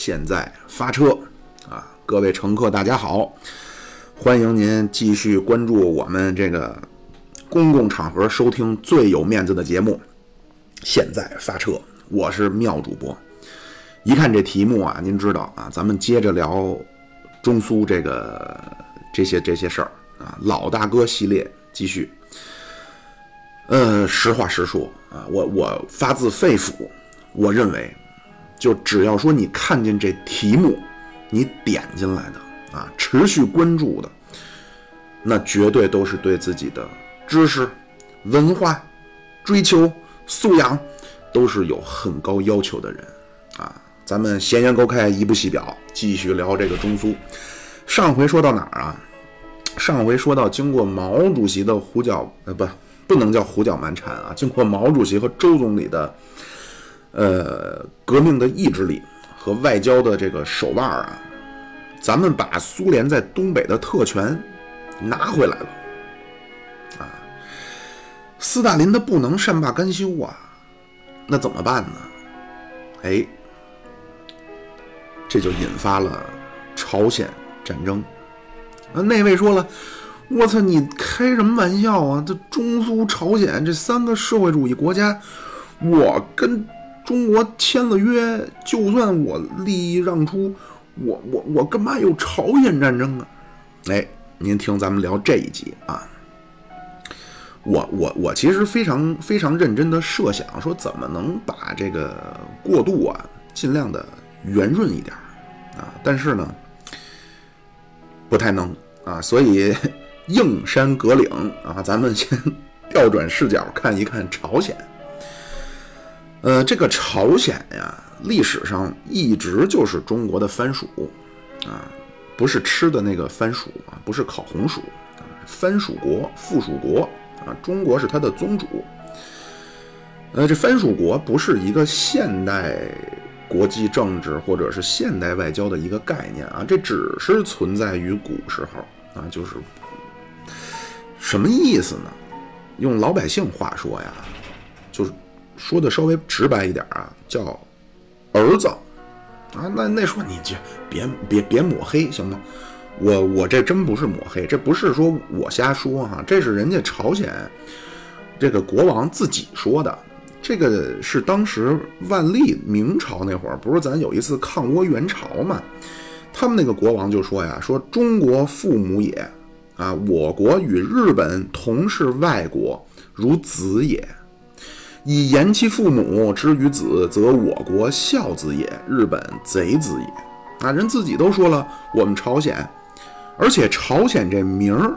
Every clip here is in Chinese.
现在发车啊！各位乘客，大家好，欢迎您继续关注我们这个公共场合收听最有面子的节目。现在发车，我是妙主播。一看这题目啊，您知道啊，咱们接着聊中苏这个这些这些事儿啊，老大哥系列继续。呃，实话实说啊，我我发自肺腑，我认为。就只要说你看见这题目，你点进来的啊，持续关注的，那绝对都是对自己的知识、文化追求、素养都是有很高要求的人啊。咱们闲言勾开，一部戏表，继续聊这个中苏。上回说到哪儿啊？上回说到经过毛主席的胡搅呃不，不能叫胡搅蛮缠啊，经过毛主席和周总理的。呃，革命的意志力和外交的这个手腕啊，咱们把苏联在东北的特权拿回来了啊！斯大林他不能善罢甘休啊，那怎么办呢？哎，这就引发了朝鲜战争。啊，那位说了，我操，你开什么玩笑啊？这中苏朝鲜这三个社会主义国家，我跟。中国签了约，就算我利益让出，我我我干嘛有朝鲜战争啊？哎，您听咱们聊这一集啊。我我我其实非常非常认真的设想，说怎么能把这个过渡啊尽量的圆润一点啊，但是呢不太能啊，所以 硬山隔岭啊，咱们先调转视角看一看朝鲜。呃，这个朝鲜呀，历史上一直就是中国的藩属，啊，不是吃的那个番薯啊，不是烤红薯啊，藩属国、附属国啊，中国是它的宗主。呃，这藩属国不是一个现代国际政治或者是现代外交的一个概念啊，这只是存在于古时候啊，就是什么意思呢？用老百姓话说呀，说的稍微直白一点啊，叫儿子啊，那那说你就别别别抹黑行吗？我我这真不是抹黑，这不是说我瞎说哈，这是人家朝鲜这个国王自己说的。这个是当时万历明朝那会儿，不是咱有一次抗倭援朝嘛？他们那个国王就说呀，说中国父母也啊，我国与日本同是外国，如子也。以言其父母之于子，则我国孝子也，日本贼子也。啊，人自己都说了，我们朝鲜，而且朝鲜这名儿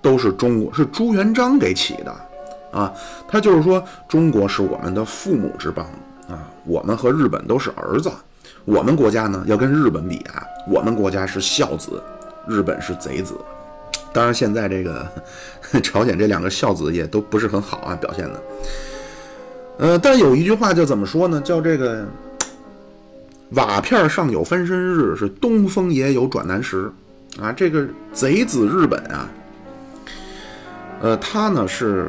都是中国，是朱元璋给起的啊。他就是说，中国是我们的父母之邦啊，我们和日本都是儿子。我们国家呢，要跟日本比啊，我们国家是孝子，日本是贼子。当然，现在这个 朝鲜这两个孝子也都不是很好啊，表现的。呃，但有一句话叫怎么说呢？叫这个瓦片上有翻身日，是东风也有转南时啊。这个贼子日本啊，呃，它呢是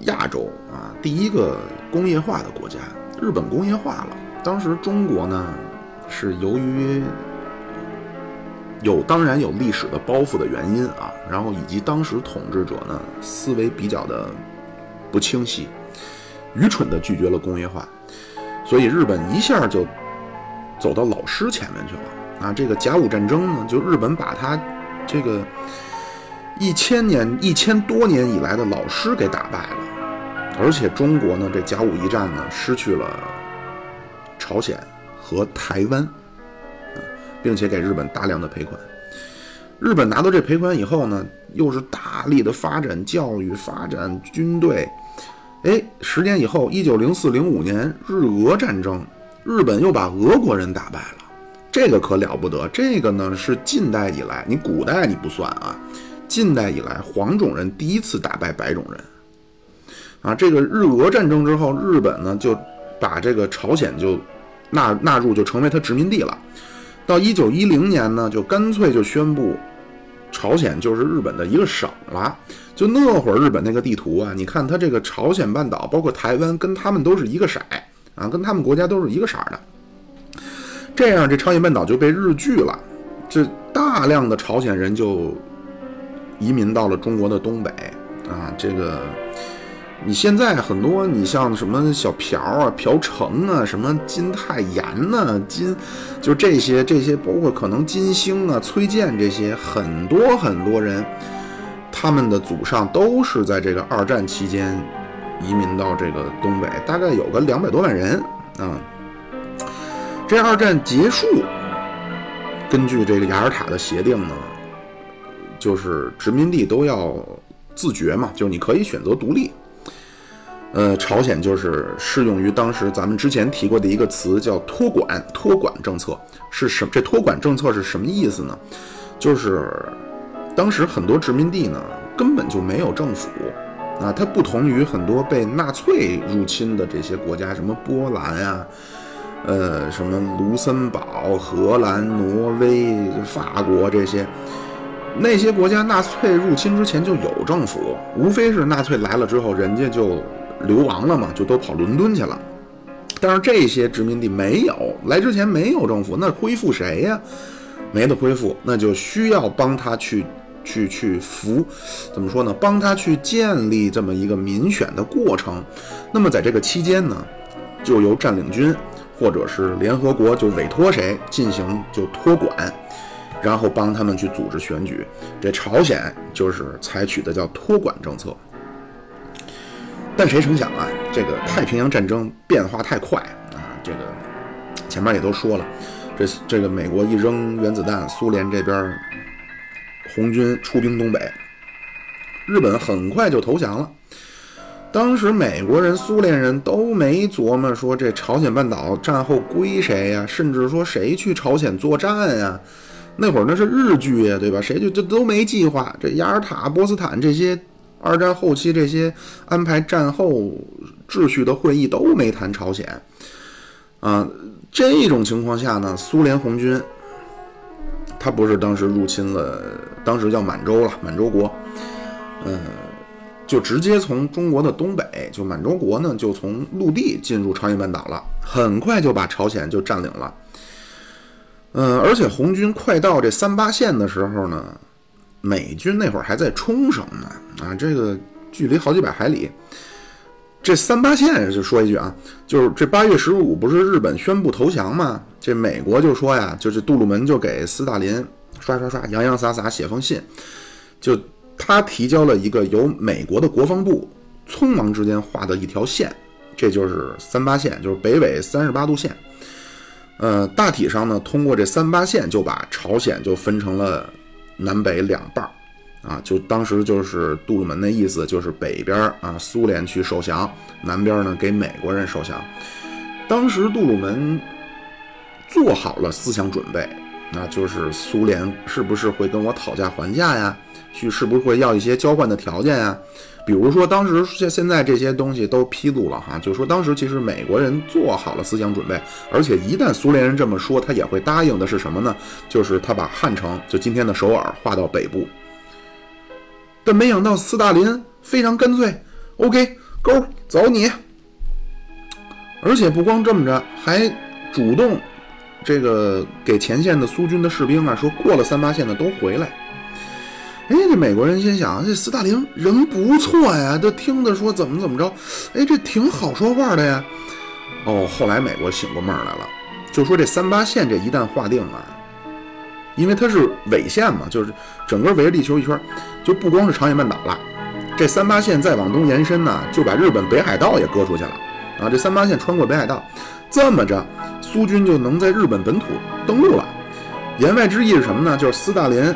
亚洲啊第一个工业化的国家。日本工业化了，当时中国呢是由于有当然有历史的包袱的原因啊，然后以及当时统治者呢思维比较的不清晰。愚蠢地拒绝了工业化，所以日本一下就走到老师前面去了啊！这个甲午战争呢，就日本把他这个一千年、一千多年以来的老师给打败了，而且中国呢，这甲午一战呢，失去了朝鲜和台湾啊，并且给日本大量的赔款。日本拿到这赔款以后呢，又是大力的发展教育、发展军队。哎，十年以后，一九零四零五年日俄战争，日本又把俄国人打败了，这个可了不得。这个呢是近代以来，你古代你不算啊，近代以来黄种人第一次打败白种人。啊，这个日俄战争之后，日本呢就把这个朝鲜就纳纳入，就成为他殖民地了。到一九一零年呢，就干脆就宣布。朝鲜就是日本的一个省了，就那会儿日本那个地图啊，你看它这个朝鲜半岛，包括台湾，跟他们都是一个色啊，跟他们国家都是一个色的。这样这朝鲜半岛就被日据了，这大量的朝鲜人就移民到了中国的东北啊，这个。你现在很多，你像什么小朴啊、朴成啊、什么金泰妍呐、金，就这些这些，包括可能金星啊、崔健这些，很多很多人，他们的祖上都是在这个二战期间移民到这个东北，大概有个两百多万人啊。这二战结束，根据这个雅尔塔的协定呢，就是殖民地都要自决嘛，就是你可以选择独立。呃，朝鲜就是适用于当时咱们之前提过的一个词，叫托管托管政策是什？这托管政策是什么意思呢？就是当时很多殖民地呢根本就没有政府啊，它不同于很多被纳粹入侵的这些国家，什么波兰呀，呃，什么卢森堡、荷兰、挪威、法国这些那些国家，纳粹入侵之前就有政府，无非是纳粹来了之后，人家就。流亡了嘛，就都跑伦敦去了。但是这些殖民地没有来之前没有政府，那恢复谁呀？没得恢复，那就需要帮他去去去扶，怎么说呢？帮他去建立这么一个民选的过程。那么在这个期间呢，就由占领军或者是联合国就委托谁进行就托管，然后帮他们去组织选举。这朝鲜就是采取的叫托管政策。但谁成想啊，这个太平洋战争变化太快啊！这个前面也都说了，这这个美国一扔原子弹，苏联这边红军出兵东北，日本很快就投降了。当时美国人、苏联人都没琢磨说这朝鲜半岛战后归谁呀，甚至说谁去朝鲜作战呀？那会儿那是日据呀，对吧？谁就这都没计划。这雅尔塔、波斯坦这些。二战后期这些安排战后秩序的会议都没谈朝鲜，啊，这种情况下呢，苏联红军他不是当时入侵了，当时叫满洲了，满洲国，嗯，就直接从中国的东北，就满洲国呢，就从陆地进入朝鲜半岛了，很快就把朝鲜就占领了，嗯，而且红军快到这三八线的时候呢。美军那会儿还在冲绳呢，啊，这个距离好几百海里。这三八线就说一句啊，就是这八月十五不是日本宣布投降吗？这美国就说呀，就是杜鲁门就给斯大林刷刷刷、洋洋洒洒写封信，就他提交了一个由美国的国防部匆忙之间画的一条线，这就是三八线，就是北纬三十八度线。呃，大体上呢，通过这三八线就把朝鲜就分成了。南北两半儿，啊，就当时就是杜鲁门的意思，就是北边啊苏联去受降，南边呢给美国人受降。当时杜鲁门做好了思想准备，那就是苏联是不是会跟我讨价还价呀？去是不是会要一些交换的条件呀？比如说当时现现在这些东西都披露了哈，就说当时其实美国人做好了思想准备，而且一旦苏联人这么说，他也会答应的是什么呢？就是他把汉城就今天的首尔划到北部。但没想到斯大林非常干脆，OK，勾走你。而且不光这么着，还主动这个给前线的苏军的士兵啊说，过了三八线的都回来。哎，这美国人心想，这斯大林人不错呀，都听他说怎么怎么着，哎，这挺好说话的呀。哦，后来美国醒过闷儿来了，就说这三八线这一旦划定啊，因为它是纬线嘛，就是整个围着地球一圈，就不光是朝鲜半岛了，这三八线再往东延伸呢，就把日本北海道也割出去了啊。这三八线穿过北海道，这么着，苏军就能在日本本土登陆了。言外之意是什么呢？就是斯大林。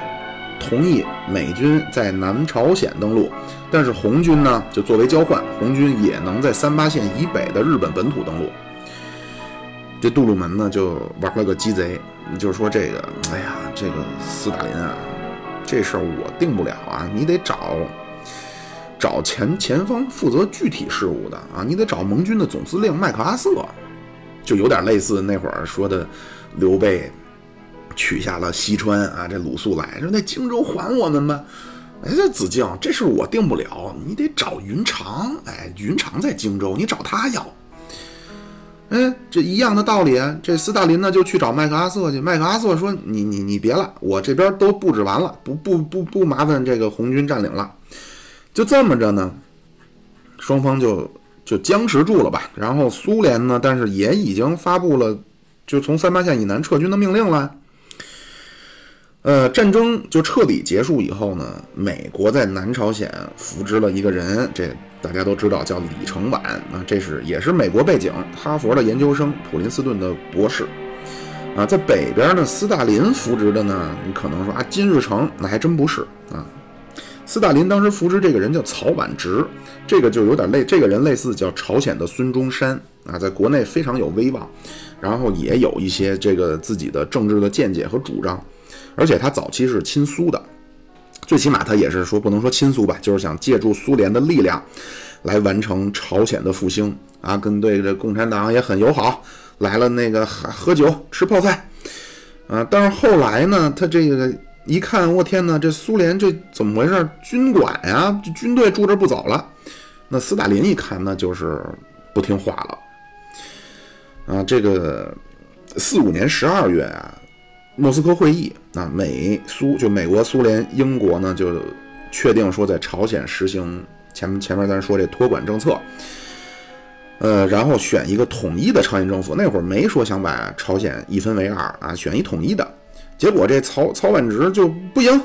同意美军在南朝鲜登陆，但是红军呢，就作为交换，红军也能在三八线以北的日本本土登陆。这杜鲁门呢，就玩了个鸡贼，就是说这个，哎呀，这个斯大林啊，这事儿我定不了啊，你得找找前前方负责具体事务的啊，你得找盟军的总司令麦克阿瑟，就有点类似那会儿说的刘备。取下了西川啊，这鲁肃来说：“那荆州还我们吧。”哎，这子敬，这事我定不了，你得找云长。哎，云长在荆州，你找他要。哎，这一样的道理啊。这斯大林呢就去找麦克阿瑟去，麦克阿瑟说：“你你你别了，我这边都布置完了，不不不不麻烦这个红军占领了。”就这么着呢，双方就就僵持住了吧。然后苏联呢，但是也已经发布了就从三八线以南撤军的命令了。呃，战争就彻底结束以后呢，美国在南朝鲜扶植了一个人，这大家都知道叫李承晚啊，这是也是美国背景，哈佛的研究生，普林斯顿的博士啊，在北边呢，斯大林扶植的呢，你可能说啊，金日成那还真不是啊，斯大林当时扶植这个人叫曹婉植，这个就有点类，这个人类似叫朝鲜的孙中山啊，在国内非常有威望，然后也有一些这个自己的政治的见解和主张。而且他早期是亲苏的，最起码他也是说不能说亲苏吧，就是想借助苏联的力量来完成朝鲜的复兴啊，跟对这共产党也很友好，来了那个喝酒吃泡菜啊。但是后来呢，他这个一看，我天哪，这苏联这怎么回事？军管呀，这军队住这不走了。那斯大林一看，那就是不听话了啊。这个四五年十二月啊。莫斯科会议啊，美苏就美国、苏联、英国呢，就确定说在朝鲜实行前前面咱说这托管政策，呃，然后选一个统一的朝鲜政府。那会儿没说想把朝鲜一分为二啊，选一统一的。结果这曹曹婉直就不行，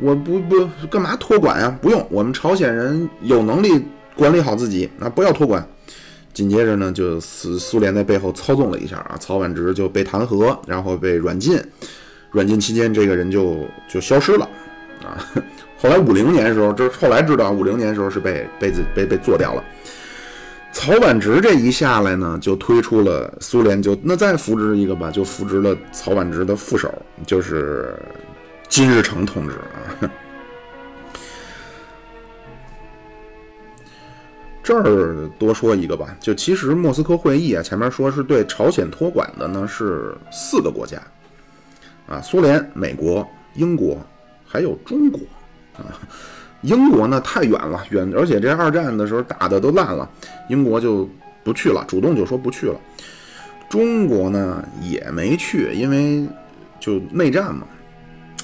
我不不干嘛托管啊？不用，我们朝鲜人有能力管理好自己啊，不要托管。紧接着呢，就苏苏联在背后操纵了一下啊，曹婉直就被弹劾，然后被软禁。软禁期间，这个人就就消失了啊。后来五零年的时候，这后来知道五零年的时候是被被被被做掉了。曹婉植这一下来呢，就推出了苏联就那再扶植一个吧，就扶植了曹婉植的副手，就是金日成同志啊。这儿多说一个吧，就其实莫斯科会议啊，前面说是对朝鲜托管的呢，是四个国家，啊，苏联、美国、英国，还有中国，啊，英国呢太远了，远，而且这二战的时候打的都烂了，英国就不去了，主动就说不去了。中国呢也没去，因为就内战嘛。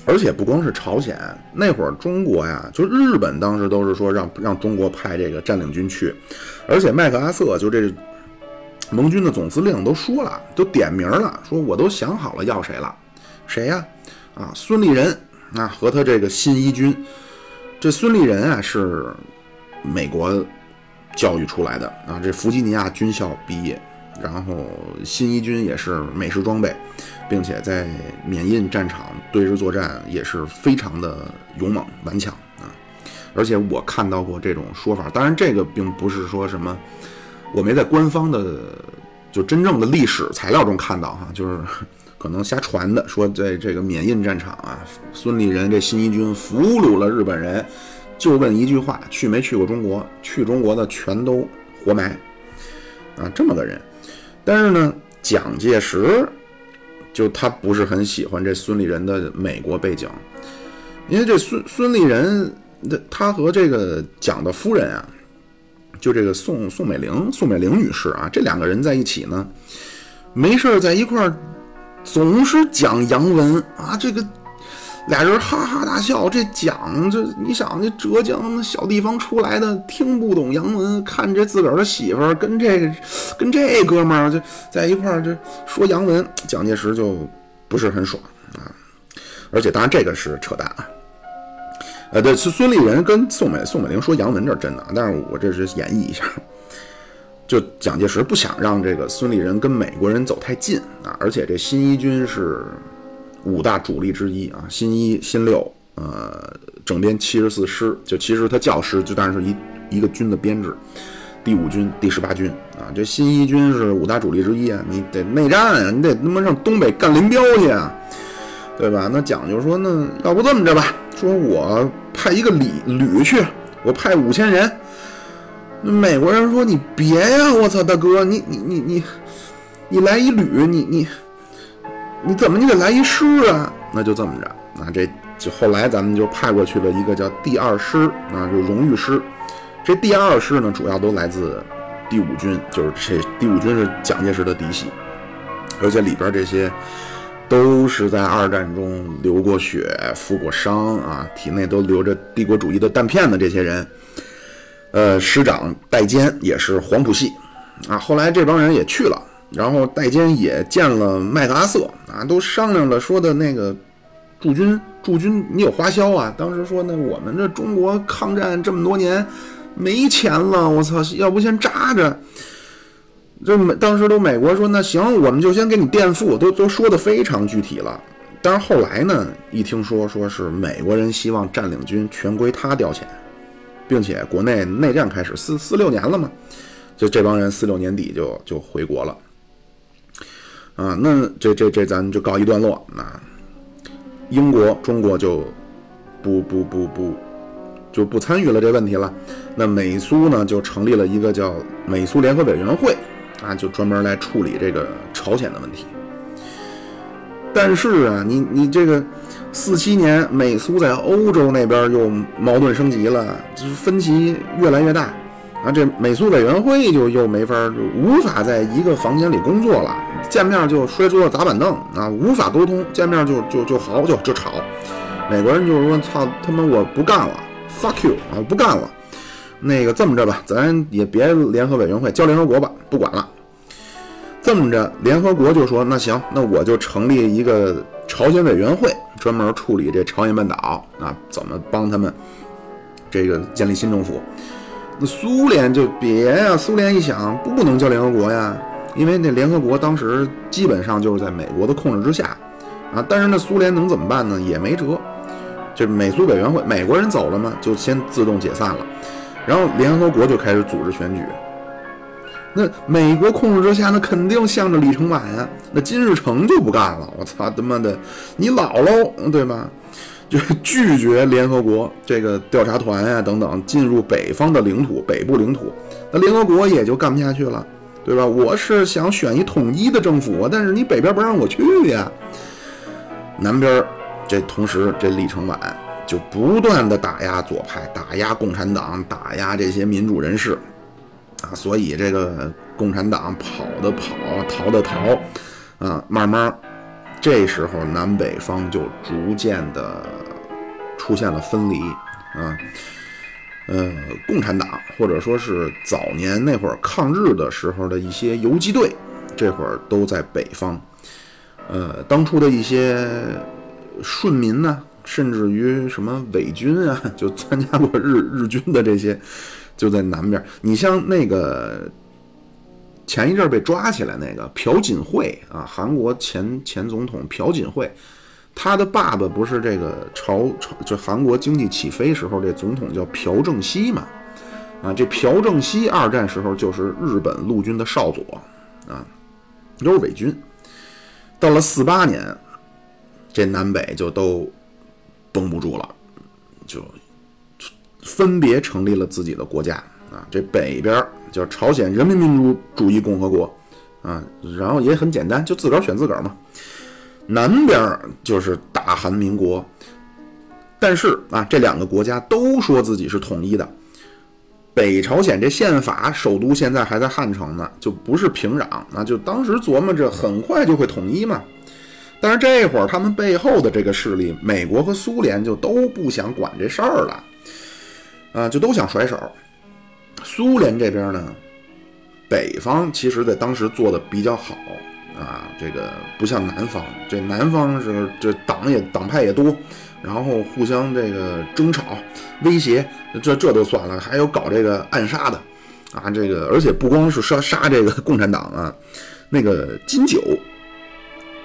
而且不光是朝鲜，那会儿中国呀，就日本当时都是说让让中国派这个占领军去，而且麦克阿瑟就这盟军的总司令都说了，都点名了，说我都想好了要谁了，谁呀？啊，孙立人啊，和他这个新一军。这孙立人啊是美国教育出来的啊，这弗吉尼亚军校毕业，然后新一军也是美式装备。并且在缅印战场对日作战也是非常的勇猛顽强啊！而且我看到过这种说法，当然这个并不是说什么，我没在官方的就真正的历史材料中看到哈，就是可能瞎传的，说在这个缅印战场啊，孙立人这新一军俘虏了日本人，就问一句话：去没去过中国？去中国的全都活埋啊！这么个人，但是呢，蒋介石。就他不是很喜欢这孙立人的美国背景，因为这孙孙立人，他和这个蒋的夫人啊，就这个宋宋美龄宋美龄女士啊，这两个人在一起呢，没事在一块儿总是讲洋文啊，这个。俩人哈哈大笑，这讲这你想这浙江小地方出来的，听不懂洋文，看这自个儿的媳妇儿跟这个跟这哥们儿就在一块儿这说洋文，蒋介石就不是很爽啊。而且当然这个是扯淡啊。呃，对，是孙立人跟宋美宋美龄说洋文这是真的，但是我这是演绎一下。就蒋介石不想让这个孙立人跟美国人走太近啊，而且这新一军是。五大主力之一啊，新一、新六，呃，整编七十四师，就其实他教师，就但是一一个军的编制，第五军、第十八军啊，这新一军是五大主力之一啊，你得内战啊，你得他妈上东北干林彪去啊，对吧？那蒋就说，那要不这么着吧，说我派一个旅旅去，我派五千人。美国人说你别呀，我操，大哥，你你你你，你来一旅，你你。你怎么你得来一师啊？那就这么着，那这就后来咱们就派过去了一个叫第二师，啊，就荣誉师。这第二师呢，主要都来自第五军，就是这第五军是蒋介石的嫡系，而且里边这些都是在二战中流过血、负过伤啊，体内都流着帝国主义的弹片的这些人。呃，师长戴坚也是黄埔系啊，后来这帮人也去了，然后戴坚也见了麦克阿瑟啊，都商量着说的那个驻军驻军，你有花销啊？当时说呢，我们这中国抗战这么多年没钱了，我操，要不先扎着？这美当时都美国说那行，我们就先给你垫付，都都说的非常具体了。但是后来呢，一听说说是美国人希望占领军全归他调遣。并且国内内战开始四四六年了嘛，就这帮人四六年底就就回国了，啊，那这这这咱就告一段落。那英国、中国就不不不不就不参与了这问题了。那美苏呢就成立了一个叫美苏联合委员会，啊，就专门来处理这个朝鲜的问题。但是啊，你你这个。四七年，美苏在欧洲那边又矛盾升级了，就是分歧越来越大，啊，这美苏委员会就又没法，无法在一个房间里工作了，见面就摔桌子砸板凳啊，无法沟通，见面就就就嚎就就吵，美国人就是说操他妈我不干了，fuck you 啊，不干了，那个这么着吧，咱也别联合委员会，叫联合国吧，不管了，这么着，联合国就说那行，那我就成立一个朝鲜委员会。专门处理这朝鲜半岛啊，怎么帮他们这个建立新政府？那苏联就别呀，苏联一想不能叫联合国呀，因为那联合国当时基本上就是在美国的控制之下啊。但是那苏联能怎么办呢？也没辙，就美苏委员会，美国人走了嘛，就先自动解散了，然后联合国就开始组织选举。那美国控制之下，那肯定向着李承晚呀。那金日成就不干了，我操他妈的，你老喽，对吧？就拒绝联合国这个调查团呀等等进入北方的领土，北部领土。那联合国也就干不下去了，对吧？我是想选一统一的政府，但是你北边不让我去呀。南边这同时，这李承晚就不断的打压左派，打压共产党，打压这些民主人士。啊，所以这个共产党跑的跑，逃的逃，啊，慢慢，这时候南北方就逐渐的出现了分离，啊，呃，共产党或者说是早年那会儿抗日的时候的一些游击队，这会儿都在北方，呃，当初的一些顺民呢，甚至于什么伪军啊，就参加过日日军的这些。就在南边，你像那个前一阵被抓起来那个朴槿惠啊，韩国前前总统朴槿惠，他的爸爸不是这个朝朝就韩国经济起飞时候这总统叫朴正熙嘛？啊，这朴正熙二战时候就是日本陆军的少佐啊，都是伪军。到了四八年，这南北就都绷不住了，就。分别成立了自己的国家啊，这北边叫朝鲜人民民主主义共和国啊，然后也很简单，就自个儿选自个儿嘛。南边就是大韩民国，但是啊，这两个国家都说自己是统一的。北朝鲜这宪法首都现在还在汉城呢，就不是平壤，那就当时琢磨着很快就会统一嘛。但是这会儿他们背后的这个势力，美国和苏联就都不想管这事儿了。啊，就都想甩手。苏联这边呢，北方其实在当时做的比较好啊，这个不像南方，这南方是这党也党派也多，然后互相这个争吵、威胁，这这都算了，还有搞这个暗杀的啊，这个而且不光是杀杀这个共产党啊，那个金九。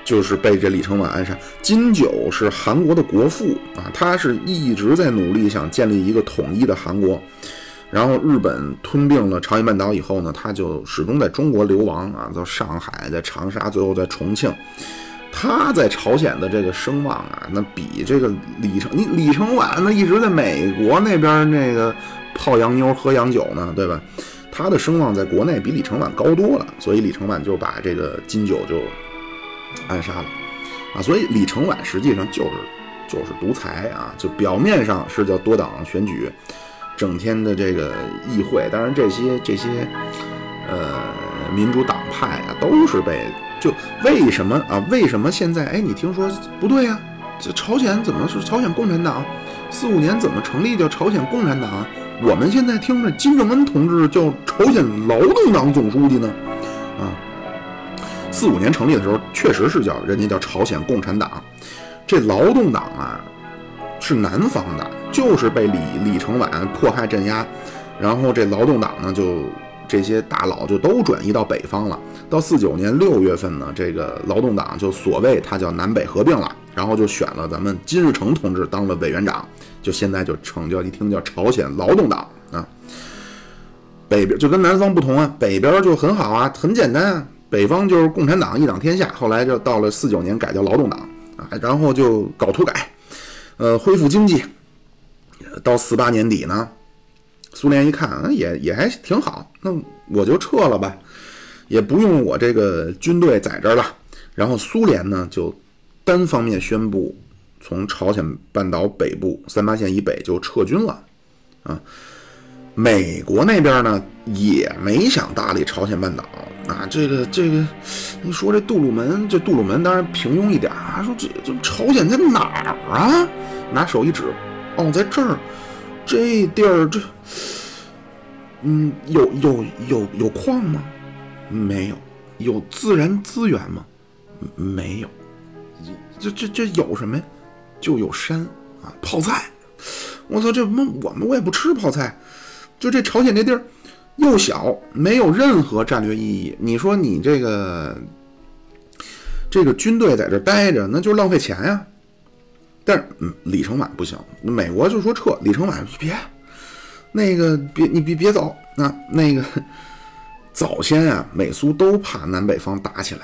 就是被这李承晚暗杀。金九是韩国的国父啊，他是一直在努力想建立一个统一的韩国。然后日本吞并了朝鲜半岛以后呢，他就始终在中国流亡啊，到上海，在长沙，最后在重庆。他在朝鲜的这个声望啊，那比这个李承你李承晚那一直在美国那边那个泡洋妞喝洋酒呢，对吧？他的声望在国内比李承晚高多了，所以李承晚就把这个金九就。暗杀了啊！所以李承晚实际上就是就是独裁啊！就表面上是叫多党选举，整天的这个议会，当然这些这些呃民主党派啊，都是被就为什么啊？为什么现在哎，你听说不对呀？这朝鲜怎么是朝鲜共产党？四五年怎么成立叫朝鲜共产党？我们现在听着金正恩同志叫朝鲜劳动党总书记呢？啊，四五年成立的时候确实是叫人家叫朝鲜共产党，这劳动党啊是南方的，就是被李李承晚迫害镇压，然后这劳动党呢就。这些大佬就都转移到北方了。到四九年六月份呢，这个劳动党就所谓他叫南北合并了，然后就选了咱们金日成同志当了委员长，就现在就成叫一听叫朝鲜劳动党啊。北边就跟南方不同啊，北边就很好啊，很简单啊，北方就是共产党一党天下。后来就到了四九年改叫劳动党啊，然后就搞土改，呃，恢复经济。到四八年底呢。苏联一看，也也还挺好，那我就撤了吧，也不用我这个军队在这儿了。然后苏联呢，就单方面宣布从朝鲜半岛北部三八线以北就撤军了。啊，美国那边呢也没想搭理朝鲜半岛啊，这个这个，你说这杜鲁门，这杜鲁门当然平庸一点啊，说这这朝鲜在哪儿啊？拿手一指，哦，在这儿。这地儿这，嗯，有有有有矿吗？没有。有自然资源吗？没有。这这这有什么呀？就有山啊，泡菜。我操，这么我们我也不吃泡菜。就这朝鲜这地儿又小，没有任何战略意义。你说你这个这个军队在这待着，那就是浪费钱呀。但是，嗯，李承晚不行，美国就说撤。李承晚别，那个别，你别别走。那那个早先啊，美苏都怕南北方打起来，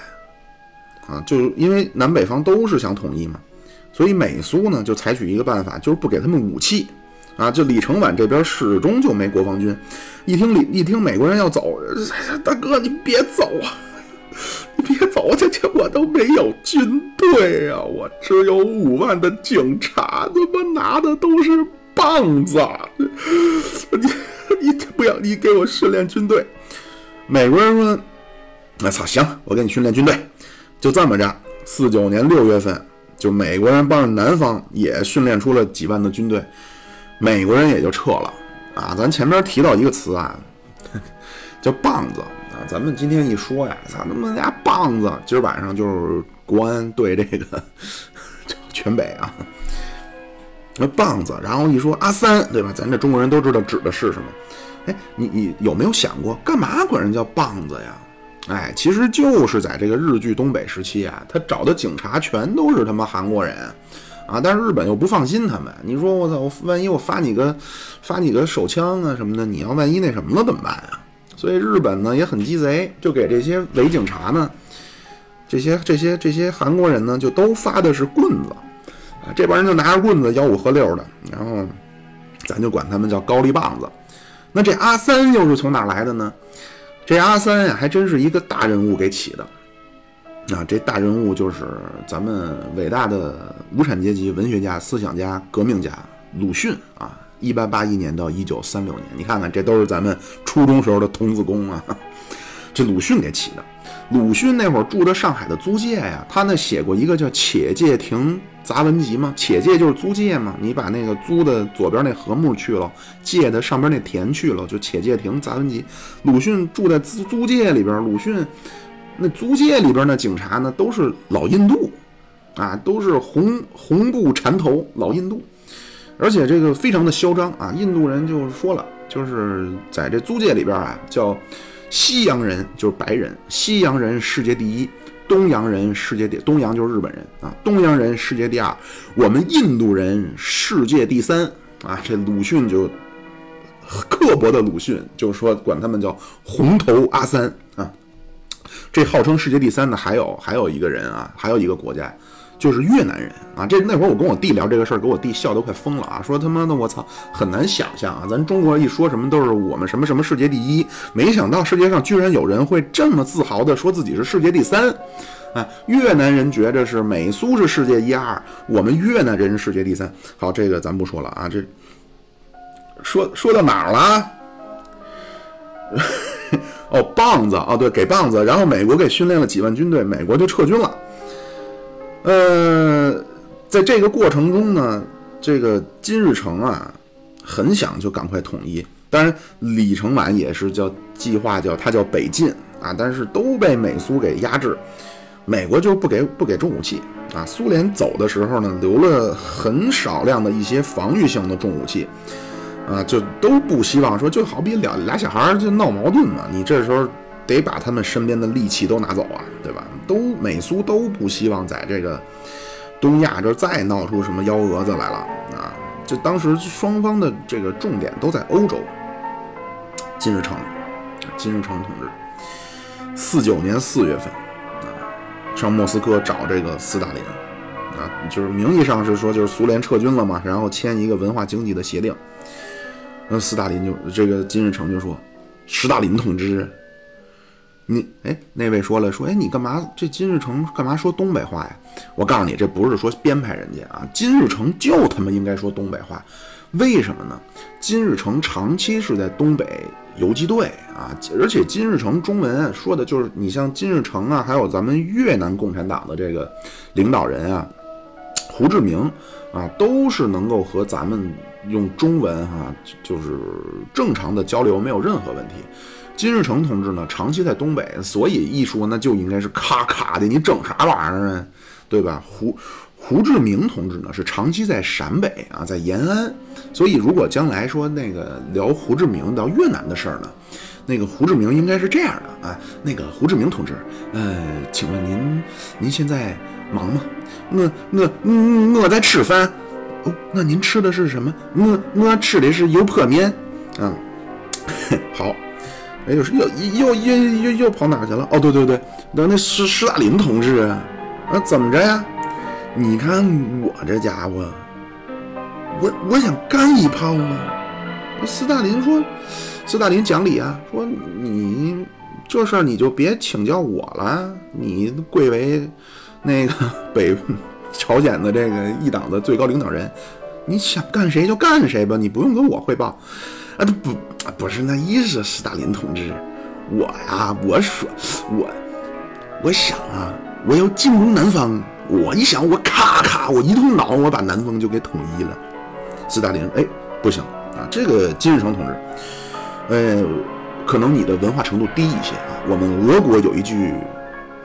啊，就因为南北方都是想统一嘛，所以美苏呢就采取一个办法，就是不给他们武器，啊，就李承晚这边始终就没国防军。一听李一听美国人要走，大哥你别走啊！你别走，这这我都没有军队啊，我只有五万的警察，他妈拿的都是棒子。你你不要，你给我训练军队。美国人说：“那操，行，我给你训练军队。”就这么着，四九年六月份，就美国人帮着南方也训练出了几万的军队，美国人也就撤了。啊，咱前面提到一个词啊，叫棒子。啊，咱们今天一说呀，操他妈家棒子！今儿晚上就是国安对这个全北啊，那棒子。然后一说阿三，对吧？咱这中国人都知道指的是什么。哎，你你有没有想过，干嘛管人叫棒子呀？哎，其实就是在这个日据东北时期啊，他找的警察全都是他妈韩国人啊，但是日本又不放心他们。你说我操，我万一我发你个发你个手枪啊什么的，你要万一那什么了怎么办呀？所以日本呢也很鸡贼，就给这些伪警察呢，这些这些这些韩国人呢，就都发的是棍子，啊，这帮人就拿着棍子吆五喝六的，然后咱就管他们叫高丽棒子。那这阿三又是从哪来的呢？这阿三呀，还真是一个大人物给起的。啊，这大人物就是咱们伟大的无产阶级文学家、思想家、革命家鲁迅啊。一八八一年到一九三六年，你看看，这都是咱们初中时候的童子功啊。这鲁迅给起的。鲁迅那会儿住的上海的租界呀，他那写过一个叫《且介亭杂文集》嘛，且介就是租界嘛。你把那个租的左边那禾木去了，借的上边那田去了，就《且介亭杂文集》。鲁迅住在租租界里边，鲁迅那租界里边的警察呢，都是老印度啊，都是红红布缠头老印度。而且这个非常的嚣张啊！印度人就说了，就是在这租界里边啊，叫西洋人就是白人，西洋人世界第一，东洋人世界第东洋就是日本人啊，东洋人世界第二，我们印度人世界第三啊！这鲁迅就刻薄的鲁迅就说管他们叫红头阿三！这号称世界第三的还有还有一个人啊，还有一个国家。就是越南人啊，这那会儿我跟我弟聊这个事儿，给我弟笑得快疯了啊，说他妈的我操，很难想象啊，咱中国一说什么都是我们什么什么世界第一，没想到世界上居然有人会这么自豪的说自己是世界第三，啊，越南人觉着是美苏是世界一二，我们越南人是世界第三。好，这个咱不说了啊，这说说到哪儿了？哦，棒子啊，对，给棒子，然后美国给训练了几万军队，美国就撤军了。呃，在这个过程中呢，这个金日成啊，很想就赶快统一。当然，李承晚也是叫计划叫他叫北进啊，但是都被美苏给压制。美国就不给不给重武器啊，苏联走的时候呢，留了很少量的一些防御性的重武器啊，就都不希望说，就好比俩俩小孩就闹矛盾嘛，你这时候得把他们身边的利器都拿走啊，对吧？都美苏都不希望在这个东亚这再闹出什么幺蛾子来了啊！就当时双方的这个重点都在欧洲。金日成，金日成同志，四九年四月份啊，上莫斯科找这个斯大林啊，就是名义上是说就是苏联撤军了嘛，然后签一个文化经济的协定。那斯大林就这个金日成就说：“斯大林同志。”你哎，那位说了说，哎，你干嘛这金日成干嘛说东北话呀？我告诉你，这不是说编排人家啊，金日成就他妈应该说东北话，为什么呢？金日成长期是在东北游击队啊，而且金日成中文说的就是你像金日成啊，还有咱们越南共产党的这个领导人啊，胡志明啊，都是能够和咱们用中文哈，就是正常的交流，没有任何问题。金日成同志呢，长期在东北，所以一说那就应该是咔咔的。你整啥玩意儿啊？对吧？胡胡志明同志呢，是长期在陕北啊，在延安。所以如果将来说那个聊胡志明到越南的事儿呢，那个胡志明应该是这样的啊。那个胡志明同志，呃，请问您您现在忙吗？我我我我在吃饭。哦，那您吃的是什么？我我吃的是油泼面。嗯，好。哎，又是又又又又又跑哪去了？哦，对对对，那那是斯大林同志啊，啊，怎么着呀？你看我这家伙，我我想干一炮啊！斯大林说，斯大林讲理啊，说你这事儿你就别请教我了，你贵为那个 北朝鲜的这个一党的最高领导人，你想干谁就干谁吧，你不用跟我汇报。啊，不，不是那意思，斯大林同志，我呀，我说，我，我想啊，我要进攻南方，我一想，我咔咔，我一通脑，我把南方就给统一了。斯大林，哎，不行啊，这个金日成同志，呃，可能你的文化程度低一些啊。我们俄国有一句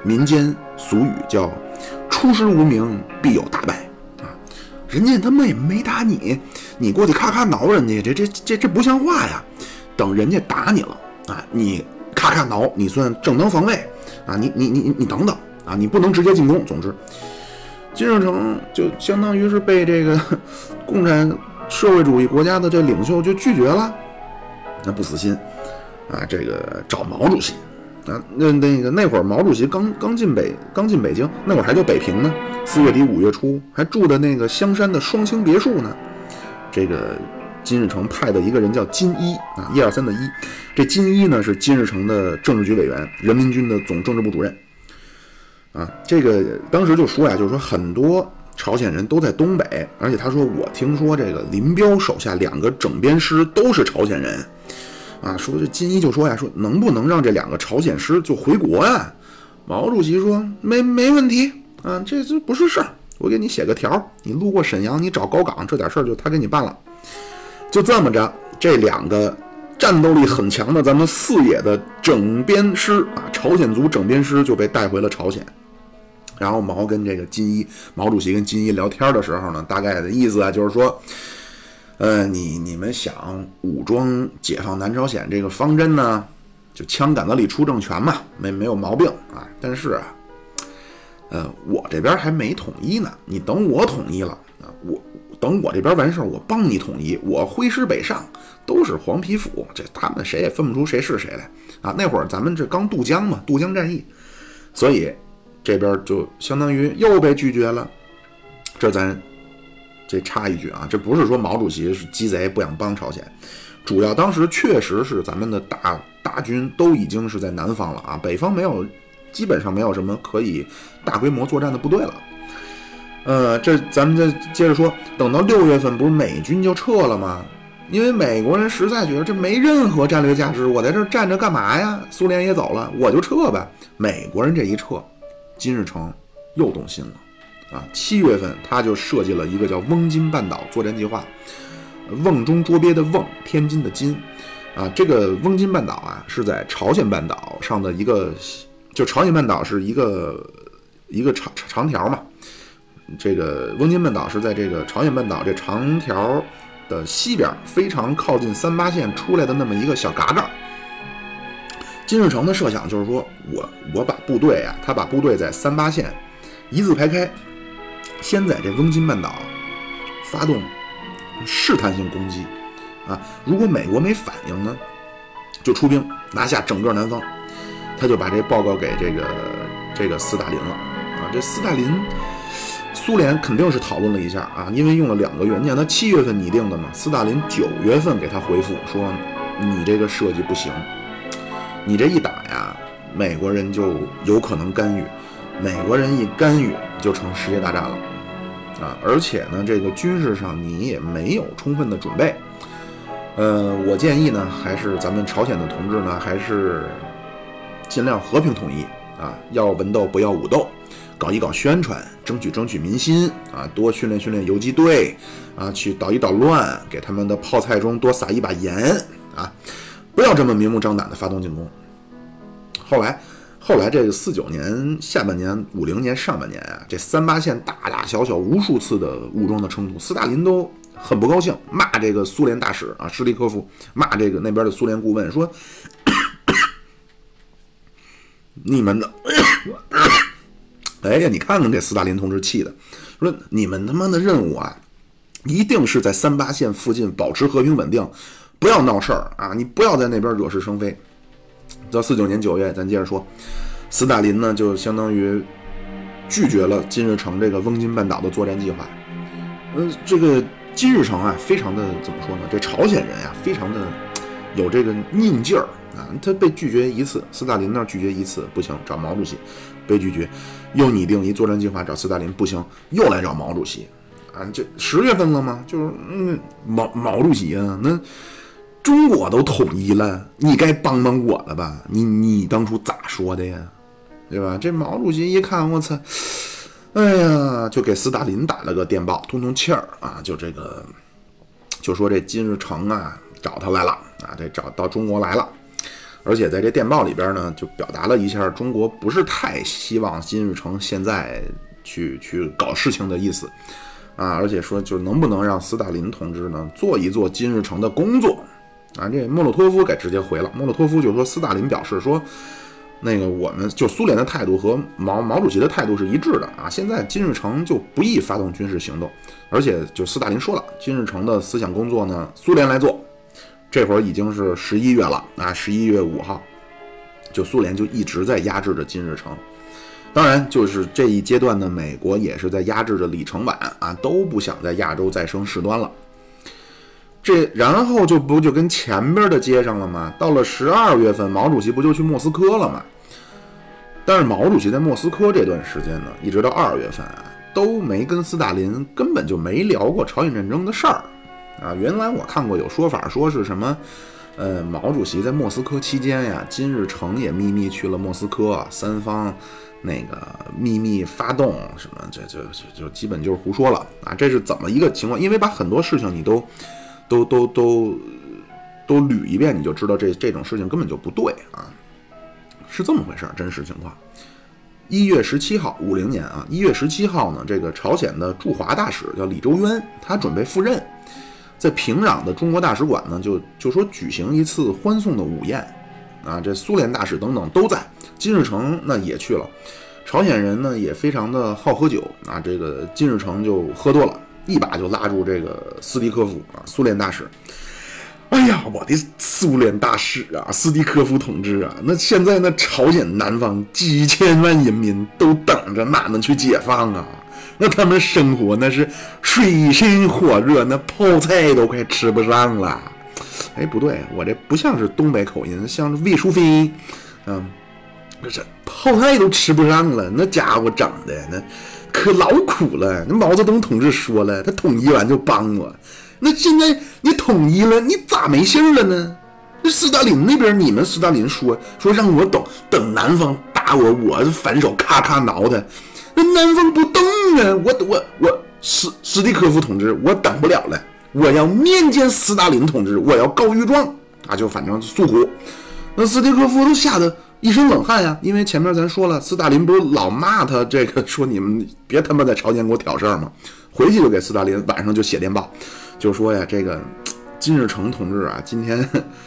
民间俗语叫“出师无名，必有大败啊”。人家他妈也没打你，你过去咔咔挠人家，这这这这不像话呀！等人家打你了啊，你咔咔挠，你算正当防卫啊！你你你你等等啊，你不能直接进攻。总之，金日成就相当于是被这个 共产社会主义国家的这领袖就拒绝了，那不死心啊，这个找毛主席。啊，那那个那会儿毛主席刚刚进北刚进北京，那会儿还叫北平呢。四月底五月初还住的那个香山的双清别墅呢。这个金日成派的一个人叫金一啊，一二三的一。这金一呢是金日成的政治局委员，人民军的总政治部主任。啊，这个当时就说呀，就是说很多朝鲜人都在东北，而且他说我听说这个林彪手下两个整编师都是朝鲜人。啊，说这金一就说呀，说能不能让这两个朝鲜师就回国呀？毛主席说没没问题啊，这这不是事儿，我给你写个条儿，你路过沈阳，你找高岗，这点事儿就他给你办了。就这么着，这两个战斗力很强的咱们四野的整编师啊，朝鲜族整编师就被带回了朝鲜。然后毛跟这个金一，毛主席跟金一聊天的时候呢，大概的意思啊，就是说。呃，你你们想武装解放南朝鲜这个方针呢，就枪杆子里出政权嘛，没没有毛病啊。但是啊，呃，我这边还没统一呢，你等我统一了啊，我等我这边完事儿，我帮你统一，我挥师北上，都是黄皮肤，这他们谁也分不出谁是谁来啊。那会儿咱们这刚渡江嘛，渡江战役，所以这边就相当于又被拒绝了，这咱。这插一句啊，这不是说毛主席是鸡贼不想帮朝鲜，主要当时确实是咱们的大大军都已经是在南方了啊，北方没有，基本上没有什么可以大规模作战的部队了。呃，这咱们再接着说，等到六月份不是美军就撤了吗？因为美国人实在觉得这没任何战略价值，我在这站着干嘛呀？苏联也走了，我就撤呗。美国人这一撤，金日成又动心了啊！七月份他就设计了一个叫翁金半岛作战计划，瓮中捉鳖的瓮，天津的津啊，这个翁金半岛啊是在朝鲜半岛上的一个，就朝鲜半岛是一个一个长长条嘛。这个翁金半岛是在这个朝鲜半岛这长条的西边，非常靠近三八线出来的那么一个小嘎嘎。金日成的设想就是说，我我把部队啊，他把部队在三八线一字排开，先在这翁金半岛发动试探性攻击。啊，如果美国没反应呢，就出兵拿下整个南方。他就把这报告给这个这个斯大林了。啊，这斯大林。苏联肯定是讨论了一下。啊，因为用了两个月，你想他七月份拟定的嘛，斯大林九月份给他回复说，你这个设计不行，你这一打呀，美国人就有可能干预，美国人一干预就成世界大战了啊，而且呢，这个军事上你也没有充分的准备，呃，我建议呢，还是咱们朝鲜的同志呢，还是尽量和平统一啊，要文斗不要武斗。搞一搞宣传，争取争取民心啊！多训练训练游击队啊，去捣一捣乱，给他们的泡菜中多撒一把盐啊！不要这么明目张胆的发动进攻。后来，后来这个四九年下半年、五零年上半年啊，这三八线大大小小无数次的武装的冲突，斯大林都很不高兴，骂这个苏联大使啊，施利科夫，骂这个那边的苏联顾问说：“ 你们的。”哎呀，你看看给斯大林同志气的，说你们他妈的任务啊，一定是在三八线附近保持和平稳定，不要闹事儿啊！你不要在那边惹是生非。到四九年九月，咱接着说，斯大林呢就相当于拒绝了金日成这个翁金半岛的作战计划。呃，这个金日成啊，非常的怎么说呢？这朝鲜人呀，非常的有这个拧劲儿啊。他被拒绝一次，斯大林那儿拒绝一次不行，找毛主席。被拒绝，又拟定一作战计划找斯大林，不行，又来找毛主席，啊，这十月份了吗？就是嗯，毛毛主席啊，那中国都统一了，你该帮帮我了吧？你你当初咋说的呀？对吧？这毛主席一看，我操，哎呀，就给斯大林打了个电报，通通气儿啊，就这个，就说这金日成啊找他来了啊，这找到中国来了。而且在这电报里边呢，就表达了一下中国不是太希望金日成现在去去搞事情的意思，啊，而且说就能不能让斯大林同志呢做一做金日成的工作，啊，这莫洛托夫给直接回了，莫洛托夫就说斯大林表示说，那个我们就苏联的态度和毛毛主席的态度是一致的啊，现在金日成就不宜发动军事行动，而且就斯大林说了，金日成的思想工作呢，苏联来做。这会儿已经是十一月了啊，十一月五号，就苏联就一直在压制着金日成。当然，就是这一阶段呢，美国也是在压制着李承晚啊，都不想在亚洲再生事端了。这然后就不就跟前边的接上了吗？到了十二月份，毛主席不就去莫斯科了吗？但是毛主席在莫斯科这段时间呢，一直到二月份啊，都没跟斯大林根本就没聊过朝鲜战争的事儿。啊，原来我看过有说法，说是什么，呃，毛主席在莫斯科期间呀，金日成也秘密去了莫斯科，三方那个秘密发动什么，这就就就基本就是胡说了啊！这是怎么一个情况？因为把很多事情你都都都都都捋一遍，你就知道这这种事情根本就不对啊，是这么回事儿，真实情况。一月十七号，五零年啊，一月十七号呢，这个朝鲜的驻华大使叫李周渊，他准备赴任。在平壤的中国大使馆呢，就就说举行一次欢送的午宴，啊，这苏联大使等等都在，金日成那也去了，朝鲜人呢也非常的好喝酒啊，这个金日成就喝多了，一把就拉住这个斯蒂科夫啊，苏联大使，哎呀，我的苏联大使啊，斯蒂科夫同志啊，那现在那朝鲜南方几千万人民都等着俺们去解放啊。那他们生活那是水深火热，那泡菜都快吃不上了。哎，不对，我这不像是东北口音，像是魏淑菲。嗯，这泡菜都吃不上了，那家伙整的那可老苦了。那毛泽东同志说了，他统一完就帮我。那现在你统一了，你咋没信儿了呢？那斯大林那边，你们斯大林说说让我等等南方打我，我反手咔咔挠他，那南方不动啊！我我我斯斯蒂科夫同志，我等不了了，我要面见斯大林同志，我要告御状啊！就反正诉苦，那斯蒂科夫都吓得。一身冷汗呀，因为前面咱说了，斯大林不是老骂他这个，说你们别他妈在朝鲜给我挑事儿吗？回去就给斯大林晚上就写电报，就说呀，这个金日成同志啊，今天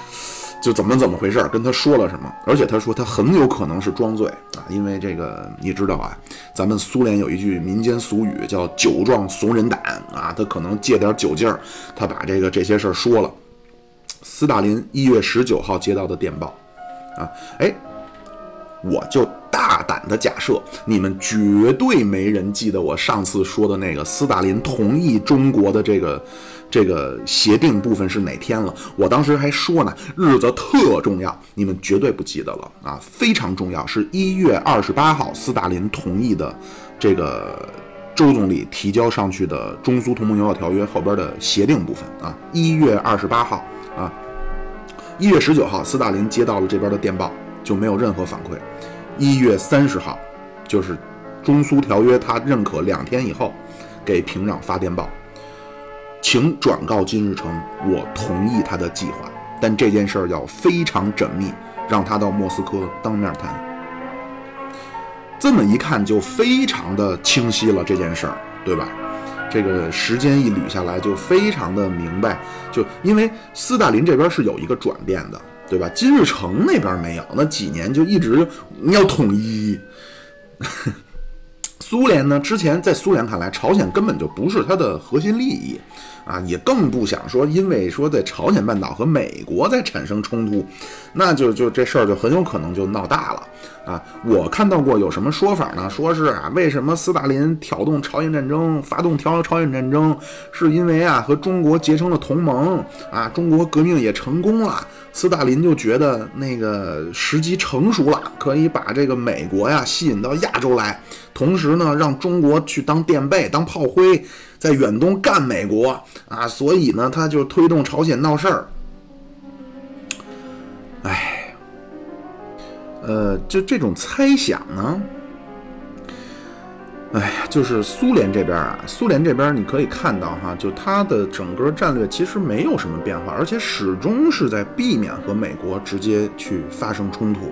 就怎么怎么回事，跟他说了什么，而且他说他很有可能是装醉啊，因为这个你知道啊，咱们苏联有一句民间俗语叫“酒壮怂人胆”啊，他可能借点酒劲儿，他把这个这些事儿说了。斯大林一月十九号接到的电报啊，哎。我就大胆的假设，你们绝对没人记得我上次说的那个斯大林同意中国的这个这个协定部分是哪天了。我当时还说呢，日子特重要，你们绝对不记得了啊，非常重要，是一月二十八号，斯大林同意的这个周总理提交上去的中苏同盟友好条约后边的协定部分啊，一月二十八号啊，一月十九号，斯大林接到了这边的电报。就没有任何反馈。一月三十号，就是中苏条约他认可两天以后，给平壤发电报，请转告金日成，我同意他的计划，但这件事儿要非常缜密，让他到莫斯科当面谈。这么一看就非常的清晰了，这件事儿，对吧？这个时间一捋下来就非常的明白，就因为斯大林这边是有一个转变的。对吧？金日成那边没有，那几年就一直要统一。苏联呢，之前在苏联看来，朝鲜根本就不是它的核心利益啊，也更不想说，因为说在朝鲜半岛和美国在产生冲突，那就就这事儿就很有可能就闹大了。啊，我看到过有什么说法呢？说是啊，为什么斯大林挑动朝鲜战争，发动挑朝鲜战争，是因为啊和中国结成了同盟啊，中国革命也成功了，斯大林就觉得那个时机成熟了，可以把这个美国呀吸引到亚洲来，同时呢让中国去当垫背、当炮灰，在远东干美国啊，所以呢他就推动朝鲜闹事儿。哎。呃，就这种猜想呢，哎呀，就是苏联这边啊，苏联这边你可以看到哈，就它的整个战略其实没有什么变化，而且始终是在避免和美国直接去发生冲突。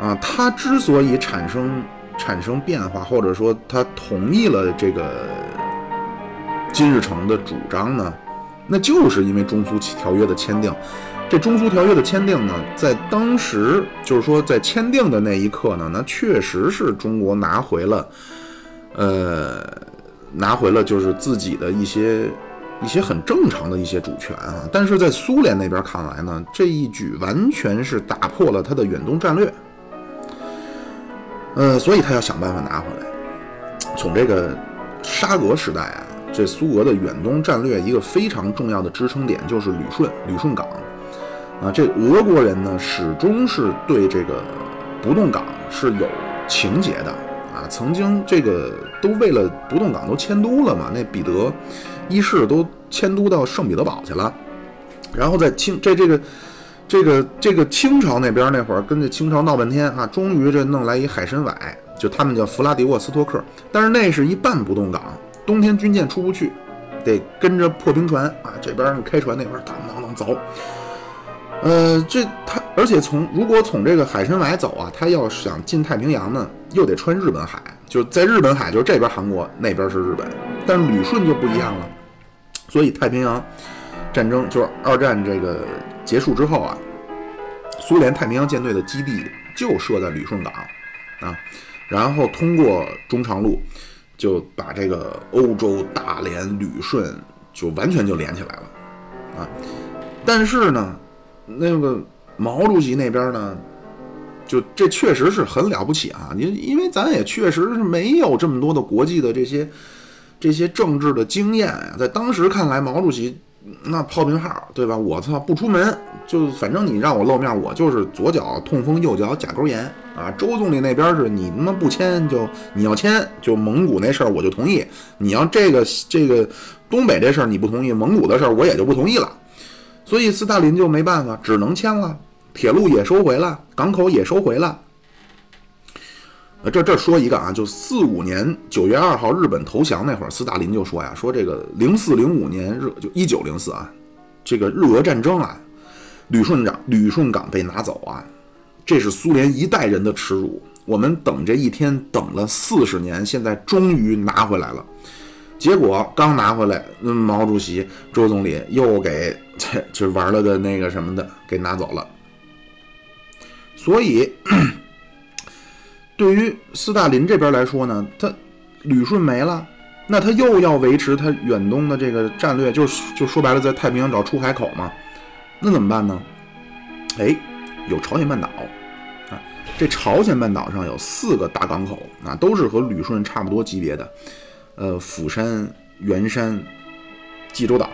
啊，它之所以产生产生变化，或者说它同意了这个金日成的主张呢，那就是因为中苏条约的签订。这中苏条约的签订呢，在当时就是说，在签订的那一刻呢，那确实是中国拿回了，呃，拿回了就是自己的一些一些很正常的一些主权啊。但是在苏联那边看来呢，这一举完全是打破了他的远东战略，呃，所以他要想办法拿回来。从这个沙俄时代啊，这苏俄的远东战略一个非常重要的支撑点就是旅顺，旅顺港。啊，这俄国人呢，始终是对这个不动港是有情节的啊。曾经这个都为了不动港都迁都了嘛，那彼得一世都迁都到圣彼得堡去了。然后在清这这个这个这个清朝那边那会儿跟这清朝闹半天啊，终于这弄来一海参崴，就他们叫弗拉迪沃斯托克，但是那是一半不动港，冬天军舰出不去，得跟着破冰船啊，这边开船那边当当当走。呃，这他，而且从如果从这个海参崴走啊，他要想进太平洋呢，又得穿日本海，就在日本海，就是这边韩国，那边是日本，但旅顺就不一样了，所以太平洋战争就是二战这个结束之后啊，苏联太平洋舰队的基地就设在旅顺港啊，然后通过中长路就把这个欧洲大连旅顺就完全就连起来了啊，但是呢。那个毛主席那边呢，就这确实是很了不起啊！你因为咱也确实是没有这么多的国际的这些这些政治的经验啊，在当时看来，毛主席那炮兵号，对吧？我操，不出门就反正你让我露面，我就是左脚痛风，右脚甲沟炎啊。周总理那边是你他妈不签就你要签，就蒙古那事儿我就同意。你要这个这个东北这事儿你不同意，蒙古的事儿我也就不同意了。所以斯大林就没办法，只能签了。铁路也收回了，港口也收回了。这这说一个啊，就四五年九月二号日本投降那会儿，斯大林就说呀，说这个零四零五年日就一九零四啊，这个日俄战争啊，旅顺港旅顺港被拿走啊，这是苏联一代人的耻辱。我们等这一天等了四十年，现在终于拿回来了。结果刚拿回来，毛主席、周总理又给 就玩了个那个什么的，给拿走了。所以。对于斯大林这边来说呢，他旅顺没了，那他又要维持他远东的这个战略，就是就说白了，在太平洋找出海口嘛，那怎么办呢？哎，有朝鲜半岛啊，这朝鲜半岛上有四个大港口啊，都是和旅顺差不多级别的，呃，釜山、元山、济州岛，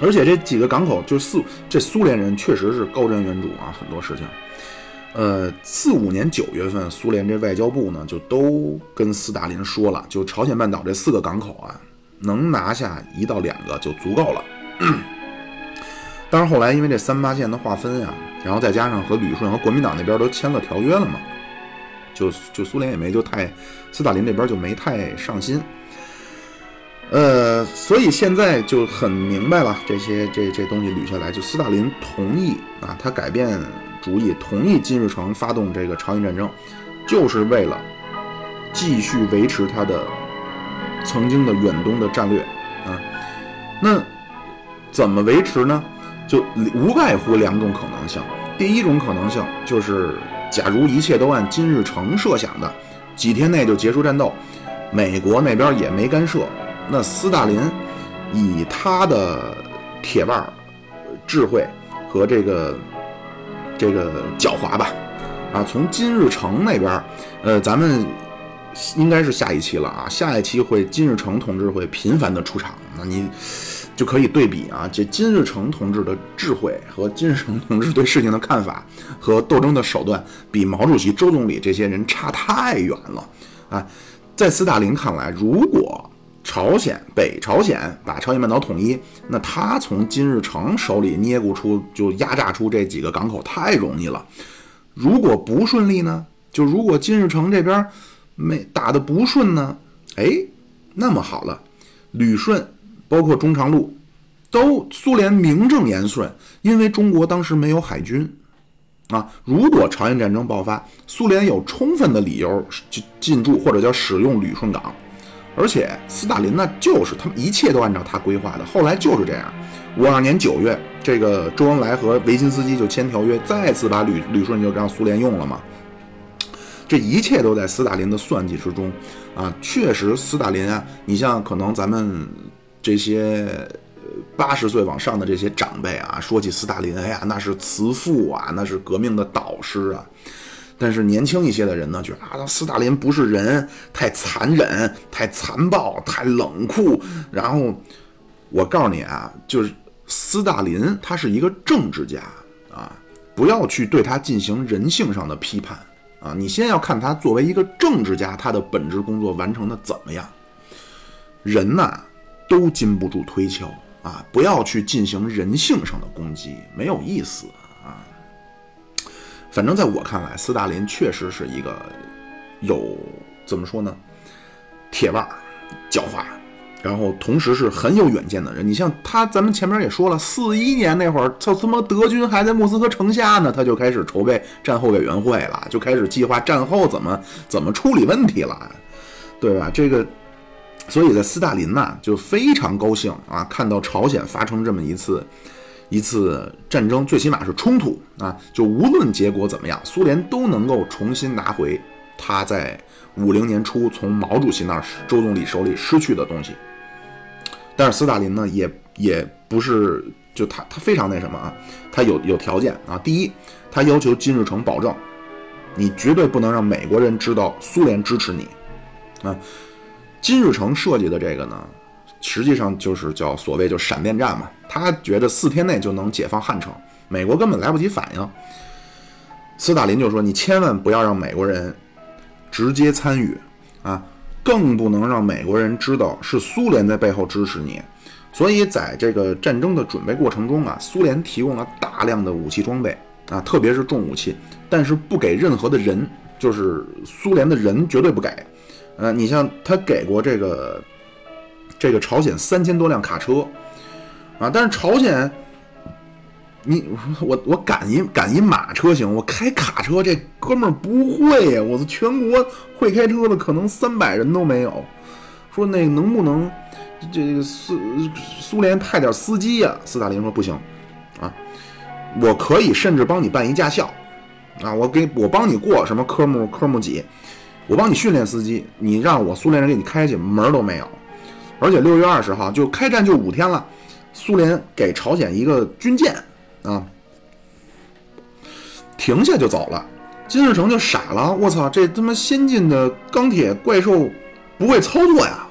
而且这几个港口就苏这苏联人确实是高瞻远瞩啊，很多事情。呃，四五年九月份，苏联这外交部呢就都跟斯大林说了，就朝鲜半岛这四个港口啊，能拿下一到两个就足够了。但是后来因为这三八线的划分呀，然后再加上和旅顺和国民党那边都签了条约了嘛，就就苏联也没就太，斯大林这边就没太上心。呃，所以现在就很明白了，这些这这东西捋下来，就斯大林同意啊，他改变。主意同意金日成发动这个朝鲜战争，就是为了继续维持他的曾经的远东的战略啊。那怎么维持呢？就无外乎两种可能性。第一种可能性就是，假如一切都按金日成设想的，几天内就结束战斗，美国那边也没干涉，那斯大林以他的铁腕、智慧和这个。这个狡猾吧，啊，从金日成那边，呃，咱们应该是下一期了啊，下一期会金日成同志会频繁的出场，那你就可以对比啊，这金日成同志的智慧和金日成同志对事情的看法和斗争的手段，比毛主席、周总理这些人差太远了啊，在斯大林看来，如果朝鲜、北朝鲜把朝鲜半岛统一，那他从金日成手里捏咕出就压榨出这几个港口太容易了。如果不顺利呢？就如果金日成这边没打的不顺呢？哎，那么好了，旅顺包括中长路都苏联名正言顺，因为中国当时没有海军啊。如果朝鲜战争爆发，苏联有充分的理由进进驻或者叫使用旅顺港。而且斯大林呢，就是他们一切都按照他规划的。后来就是这样，五二年九月，这个周恩来和维金斯基就签条约，再次把旅旅顺就让苏联用了嘛。这一切都在斯大林的算计之中啊！确实，斯大林啊，你像可能咱们这些八十岁往上的这些长辈啊，说起斯大林，哎呀，那是慈父啊，那是革命的导师啊。但是年轻一些的人呢，觉得啊，斯大林不是人，太残忍、太残暴、太冷酷。然后我告诉你啊，就是斯大林他是一个政治家啊，不要去对他进行人性上的批判啊，你先要看他作为一个政治家，他的本职工作完成的怎么样。人呐，都经不住推敲啊，不要去进行人性上的攻击，没有意思。反正在我看来，斯大林确实是一个有怎么说呢，铁腕、狡猾，然后同时是很有远见的人。你像他，咱们前面也说了，四一年那会儿，他他妈德军还在莫斯科城下呢，他就开始筹备战后委员会了，就开始计划战后怎么怎么处理问题了，对吧？这个，所以在斯大林呐就非常高兴啊，看到朝鲜发生这么一次。一次战争，最起码是冲突啊！就无论结果怎么样，苏联都能够重新拿回他在五零年初从毛主席那儿、周总理手里失去的东西。但是斯大林呢，也也不是就他他非常那什么啊，他有有条件啊。第一，他要求金日成保证，你绝对不能让美国人知道苏联支持你啊。金日成设计的这个呢，实际上就是叫所谓就闪电战嘛。他觉得四天内就能解放汉城，美国根本来不及反应。斯大林就说：“你千万不要让美国人直接参与啊，更不能让美国人知道是苏联在背后支持你。”所以在这个战争的准备过程中啊，苏联提供了大量的武器装备啊，特别是重武器，但是不给任何的人，就是苏联的人绝对不给。呃，你像他给过这个这个朝鲜三千多辆卡车啊，但是朝鲜。你 我我赶一赶一马车行，我开卡车这哥们儿不会呀！我的全国会开车的可能三百人都没有。说那能不能这个苏苏联派点司机呀？斯大林说不行啊，我可以甚至帮你办一驾校啊，我给我帮你过什么科目科目几，我帮你训练司机，你让我苏联人给你开去门儿都没有。而且六月二十号就开战就五天了，苏联给朝鲜一个军舰。啊！停下就走了，金日成就傻了。我操，这他妈先进的钢铁怪兽不会操作呀！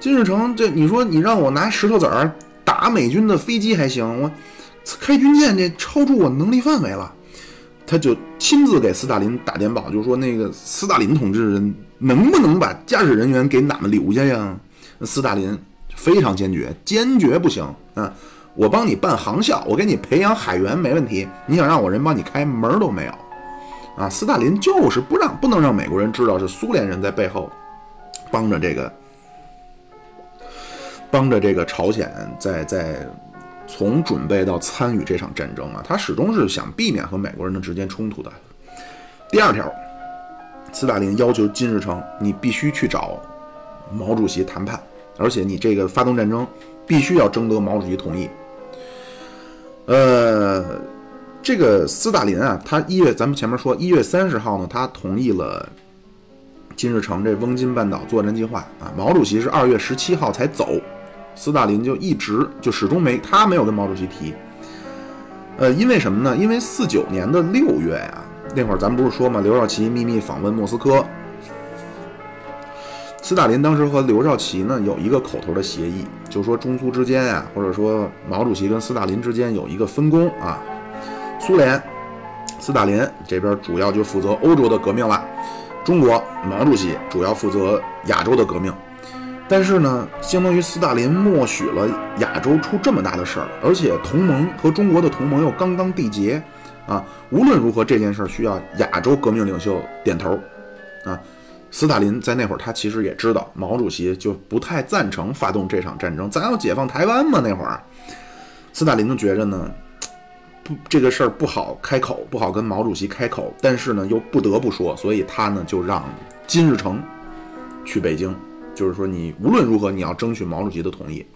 金日成，这你说你让我拿石头子儿打美军的飞机还行，我开军舰这超出我能力范围了。他就亲自给斯大林打电报，就说那个斯大林同志能不能把驾驶人员给俺们留下呀？斯大林非常坚决，坚决不行啊！我帮你办航校，我给你培养海员没问题。你想让我人帮你开门都没有，啊！斯大林就是不让，不能让美国人知道是苏联人在背后帮着这个，帮着这个朝鲜在在从准备到参与这场战争啊，他始终是想避免和美国人的之间冲突的。第二条，斯大林要求金日成，你必须去找毛主席谈判，而且你这个发动战争必须要征得毛主席同意。呃，这个斯大林啊，他一月咱们前面说一月三十号呢，他同意了金日成这翁金半岛作战计划啊。毛主席是二月十七号才走，斯大林就一直就始终没他没有跟毛主席提。呃，因为什么呢？因为四九年的六月呀，那会儿咱们不是说嘛，刘少奇秘密访问莫斯科。斯大林当时和刘少奇呢有一个口头的协议，就说中苏之间呀，或者说毛主席跟斯大林之间有一个分工啊。苏联，斯大林这边主要就负责欧洲的革命了，中国毛主席主要负责亚洲的革命。但是呢，相当于斯大林默许了亚洲出这么大的事儿，而且同盟和中国的同盟又刚刚缔结啊。无论如何，这件事儿需要亚洲革命领袖点头啊。斯大林在那会儿，他其实也知道毛主席就不太赞成发动这场战争。咱要解放台湾嘛？那会儿，斯大林就觉着呢，不这个事儿不好开口，不好跟毛主席开口。但是呢，又不得不说，所以他呢就让金日成去北京，就是说你无论如何你要争取毛主席的同意。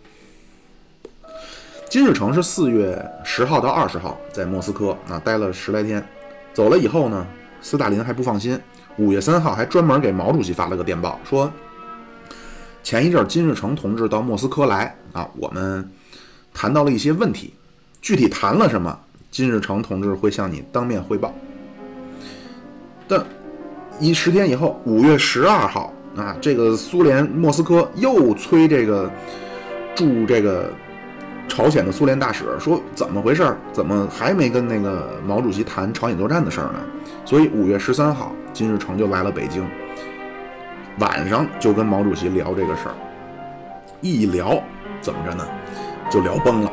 金日成是四月十号到二十号在莫斯科啊待了十来天，走了以后呢，斯大林还不放心。五月三号还专门给毛主席发了个电报，说前一阵金日成同志到莫斯科来啊，我们谈到了一些问题，具体谈了什么，金日成同志会向你当面汇报。但一十天以后，五月十二号啊，这个苏联莫斯科又催这个驻这个朝鲜的苏联大使说，怎么回事？怎么还没跟那个毛主席谈朝鲜作战的事儿呢？所以五月十三号。金日成就来了北京，晚上就跟毛主席聊这个事儿，一聊怎么着呢，就聊崩了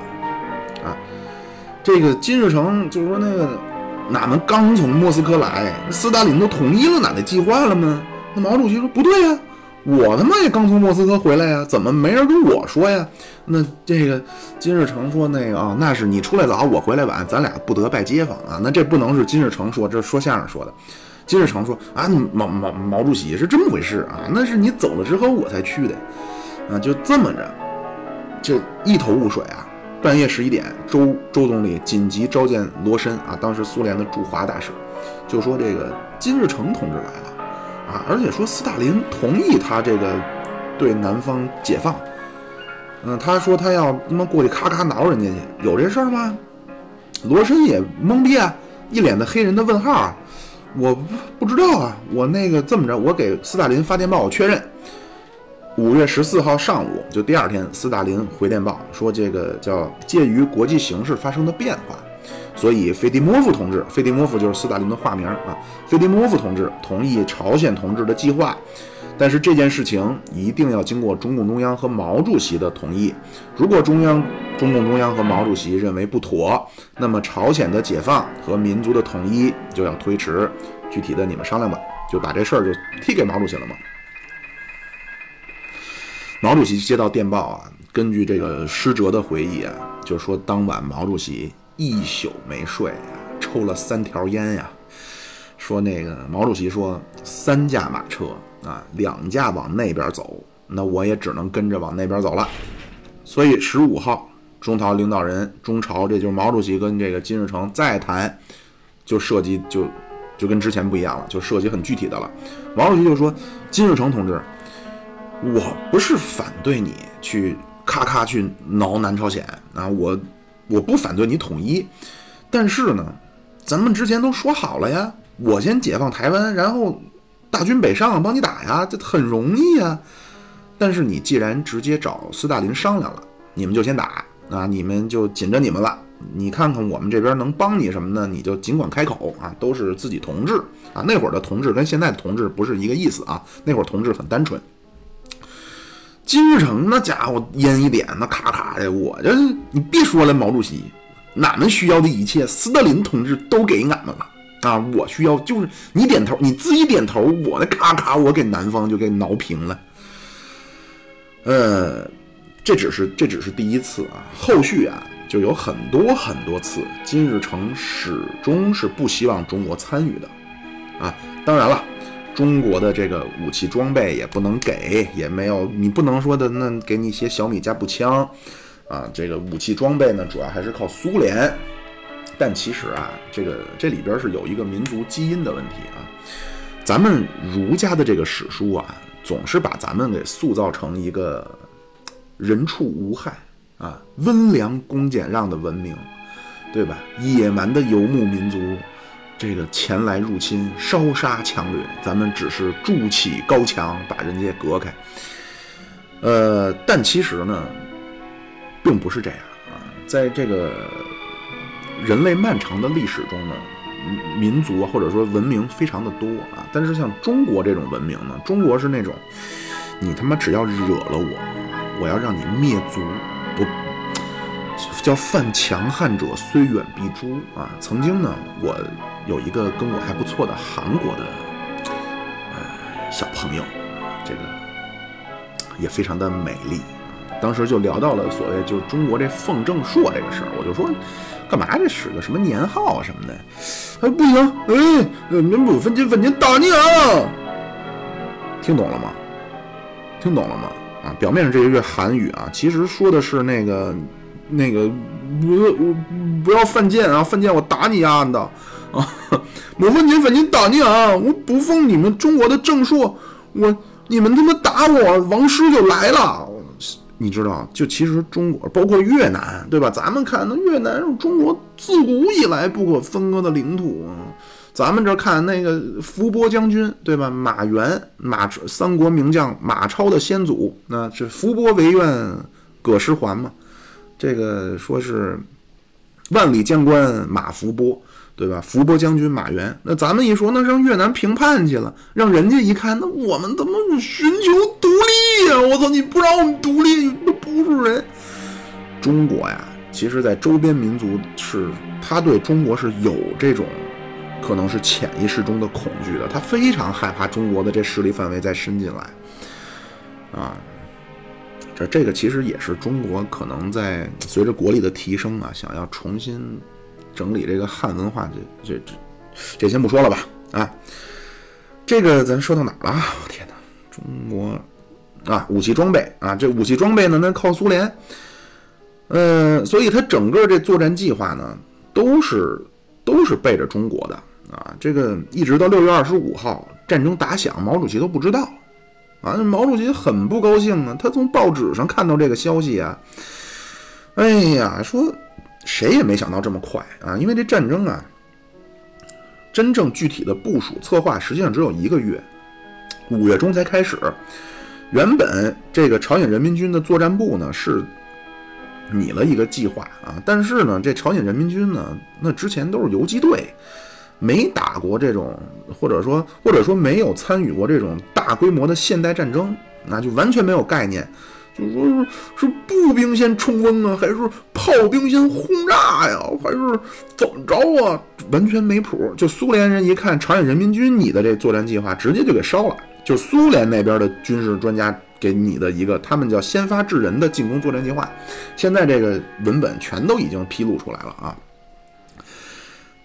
啊！这个金日成就说：“那个，哪们刚从莫斯科来，斯大林都同意了哪的计划了吗？”那毛主席说：“不对呀，我他妈也刚从莫斯科回来呀，怎么没人跟我说呀？”那这个金日成说：“那个啊，那是你出来早，我回来晚，咱俩不得拜街坊啊。那这不能是金日成说，这是说相声说的。”金日成说：“啊，毛毛毛主席是这么回事啊？那是你走了之后我才去的，啊，就这么着，这一头雾水啊。半夜十一点，周周总理紧急召见罗申啊，当时苏联的驻华大使，就说这个金日成同志来了，啊，而且说斯大林同意他这个对南方解放，嗯，他说他要他妈过去咔咔挠人家去，有这事儿吗？罗申也懵逼啊，一脸的黑人的问号啊。”我不知道啊，我那个这么着，我给斯大林发电报，我确认，五月十四号上午，就第二天，斯大林回电报说，这个叫鉴于国际形势发生的变化，所以费迪莫夫同志，费迪莫夫就是斯大林的化名啊，费迪莫夫同志同意朝鲜同志的计划。但是这件事情一定要经过中共中央和毛主席的同意。如果中央、中共中央和毛主席认为不妥，那么朝鲜的解放和民族的统一就要推迟。具体的你们商量吧，就把这事儿就踢给毛主席了嘛。毛主席接到电报啊，根据这个施哲的回忆啊，就说当晚毛主席一宿没睡啊，抽了三条烟呀。说那个毛主席说三驾马车。啊，两架往那边走，那我也只能跟着往那边走了。所以十五号，中朝领导人中朝，这就是毛主席跟这个金日成再谈，就涉及就就跟之前不一样了，就涉及很具体的了。毛主席就说：“金日成同志，我不是反对你去咔咔去挠南朝鲜啊，我我不反对你统一，但是呢，咱们之前都说好了呀，我先解放台湾，然后。”大军北上，帮你打呀，这很容易呀。但是你既然直接找斯大林商量了，你们就先打啊，你们就紧着你们了。你看看我们这边能帮你什么呢？你就尽管开口啊，都是自己同志啊。那会儿的同志跟现在的同志不是一个意思啊。那会儿同志很单纯。金日成那家伙烟一点，那咔咔的，我这你别说了，毛主席，俺们需要的一切，斯大林同志都给俺们了。啊，我需要就是你点头，你自己点头，我的咔咔，我给南方就给挠平了。呃，这只是这只是第一次啊，后续啊就有很多很多次，金日成始终是不希望中国参与的啊。当然了，中国的这个武器装备也不能给，也没有你不能说的那给你一些小米加步枪啊，这个武器装备呢，主要还是靠苏联。但其实啊，这个这里边是有一个民族基因的问题啊。咱们儒家的这个史书啊，总是把咱们给塑造成一个人畜无害啊、温良恭俭让的文明，对吧？野蛮的游牧民族，这个前来入侵、烧杀抢掠，咱们只是筑起高墙把人家隔开。呃，但其实呢，并不是这样啊，在这个。人类漫长的历史中呢，民族或者说文明非常的多啊，但是像中国这种文明呢，中国是那种，你他妈只要惹了我，我要让你灭族，不叫犯强汉者虽远必诛啊。曾经呢，我有一个跟我还不错的韩国的呃小朋友，这个也非常的美丽，当时就聊到了所谓就是中国这奉正朔这个事儿，我就说。干嘛这使个什么年号什么的？哎，不行，哎，民不分金，分金打你啊！听懂了吗？听懂了吗？啊，表面上这一句韩语啊，其实说的是那个那个不不要犯贱啊，犯贱我打你丫的 啊！我问你，问你打你啊！我不奉你们中国的正朔，我你们他妈打我，王师就来了。你知道，就其实中国包括越南，对吧？咱们看那越南是中国自古以来不可分割的领土啊。咱们这看那个伏波将军，对吧？马援，马三国名将马超的先祖，那是伏波为愿，葛师还嘛。这个说是万里将关马伏波。对吧？伏波将军马援，那咱们一说，那让越南平叛去了，让人家一看，那我们怎么寻求独立呀？我操，你不让我们独立，那不是人。中国呀，其实，在周边民族是，他对中国是有这种，可能是潜意识中的恐惧的，他非常害怕中国的这势力范围再伸进来，啊，这这个其实也是中国可能在随着国力的提升啊，想要重新。整理这个汉文化，这这这这先不说了吧啊，这个咱说到哪儿了？我天哪，中国啊，武器装备啊，这武器装备呢，那靠苏联，嗯，所以他整个这作战计划呢，都是都是背着中国的啊。这个一直到六月二十五号战争打响，毛主席都不知道啊。毛主席很不高兴啊，他从报纸上看到这个消息啊，哎呀，说。谁也没想到这么快啊！因为这战争啊，真正具体的部署策划实际上只有一个月，五月中才开始。原本这个朝鲜人民军的作战部呢是拟了一个计划啊，但是呢，这朝鲜人民军呢，那之前都是游击队，没打过这种，或者说或者说没有参与过这种大规模的现代战争，那就完全没有概念。就说是步兵先冲锋啊，还是炮兵先轰炸呀，还是怎么着啊？完全没谱。就苏联人一看朝鲜人民军你的这作战计划，直接就给烧了。就苏联那边的军事专家给你的一个，他们叫先发制人的进攻作战计划。现在这个文本全都已经披露出来了啊。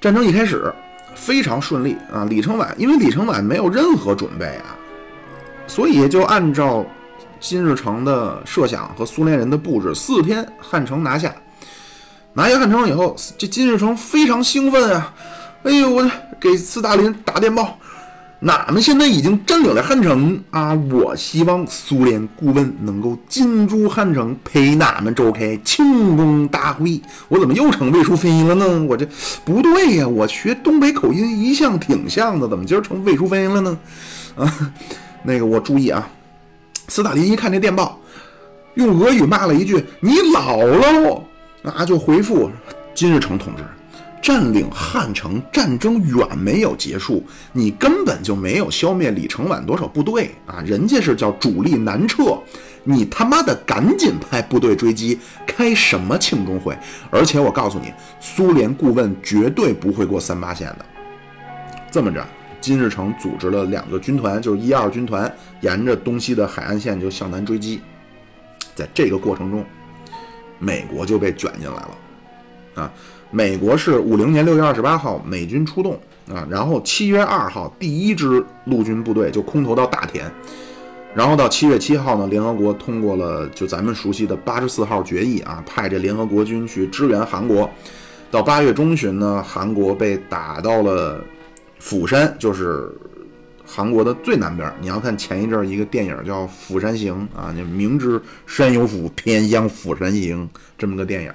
战争一开始非常顺利啊，李承晚因为李承晚没有任何准备啊，所以就按照。金日成的设想和苏联人的布置，四天汉城拿下，拿下汉城以后，这金日成非常兴奋啊！哎呦，我给斯大林打电报，俺们现在已经占领了汉城啊！我希望苏联顾问能够进驻汉城，陪俺们召开庆功大会。我怎么又成魏淑芬了呢？我这不对呀！我学东北口音一向挺像的，怎么今儿成魏淑芬了呢？啊，那个我注意啊。斯大林一看这电报，用俄语骂了一句：“你老喽！”啊，就回复金日成同志：“占领汉城战争远没有结束，你根本就没有消灭李承晚多少部队啊！人家是叫主力南撤，你他妈的赶紧派部队追击，开什么庆功会？而且我告诉你，苏联顾问绝对不会过三八线的。这么着。”金日成组织了两个军团，就是一二军团，沿着东西的海岸线就向南追击。在这个过程中，美国就被卷进来了。啊，美国是五零年六月二十八号美军出动啊，然后七月二号第一支陆军部队就空投到大田，然后到七月七号呢，联合国通过了就咱们熟悉的八十四号决议啊，派这联合国军去支援韩国。到八月中旬呢，韩国被打到了。釜山就是韩国的最南边。你要看前一阵一个电影叫《釜山行》啊，你明知山有虎，偏向釜山行这么个电影。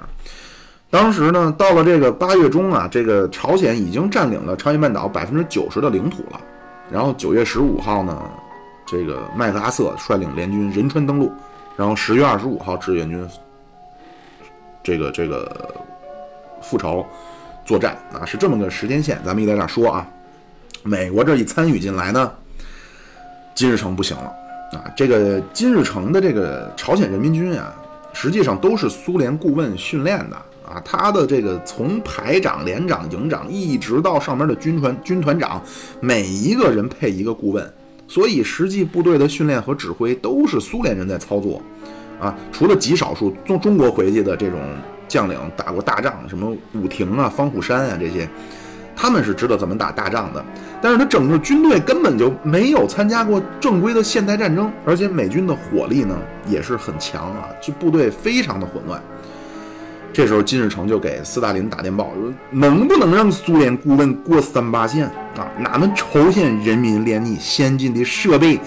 当时呢，到了这个八月中啊，这个朝鲜已经占领了朝鲜半岛百分之九十的领土了。然后九月十五号呢，这个麦克阿瑟率领联军仁川登陆，然后十月二十五号志愿军这个这个赴朝作战啊，是这么个时间线。咱们一点点说啊。美国这一参与进来呢，金日成不行了啊！这个金日成的这个朝鲜人民军啊，实际上都是苏联顾问训练的啊。他的这个从排长、连长、营长，一直到上面的军团军团长，每一个人配一个顾问，所以实际部队的训练和指挥都是苏联人在操作啊。除了极少数从中国回去的这种将领打过大仗，什么武亭啊、方虎山啊这些。他们是知道怎么打大仗的，但是他整个军队根本就没有参加过正规的现代战争，而且美军的火力呢也是很强啊，就部队非常的混乱。这时候金日成就给斯大林打电报说：“能不能让苏联顾问过三八线啊？哪能朝鲜人民连你先进的设备，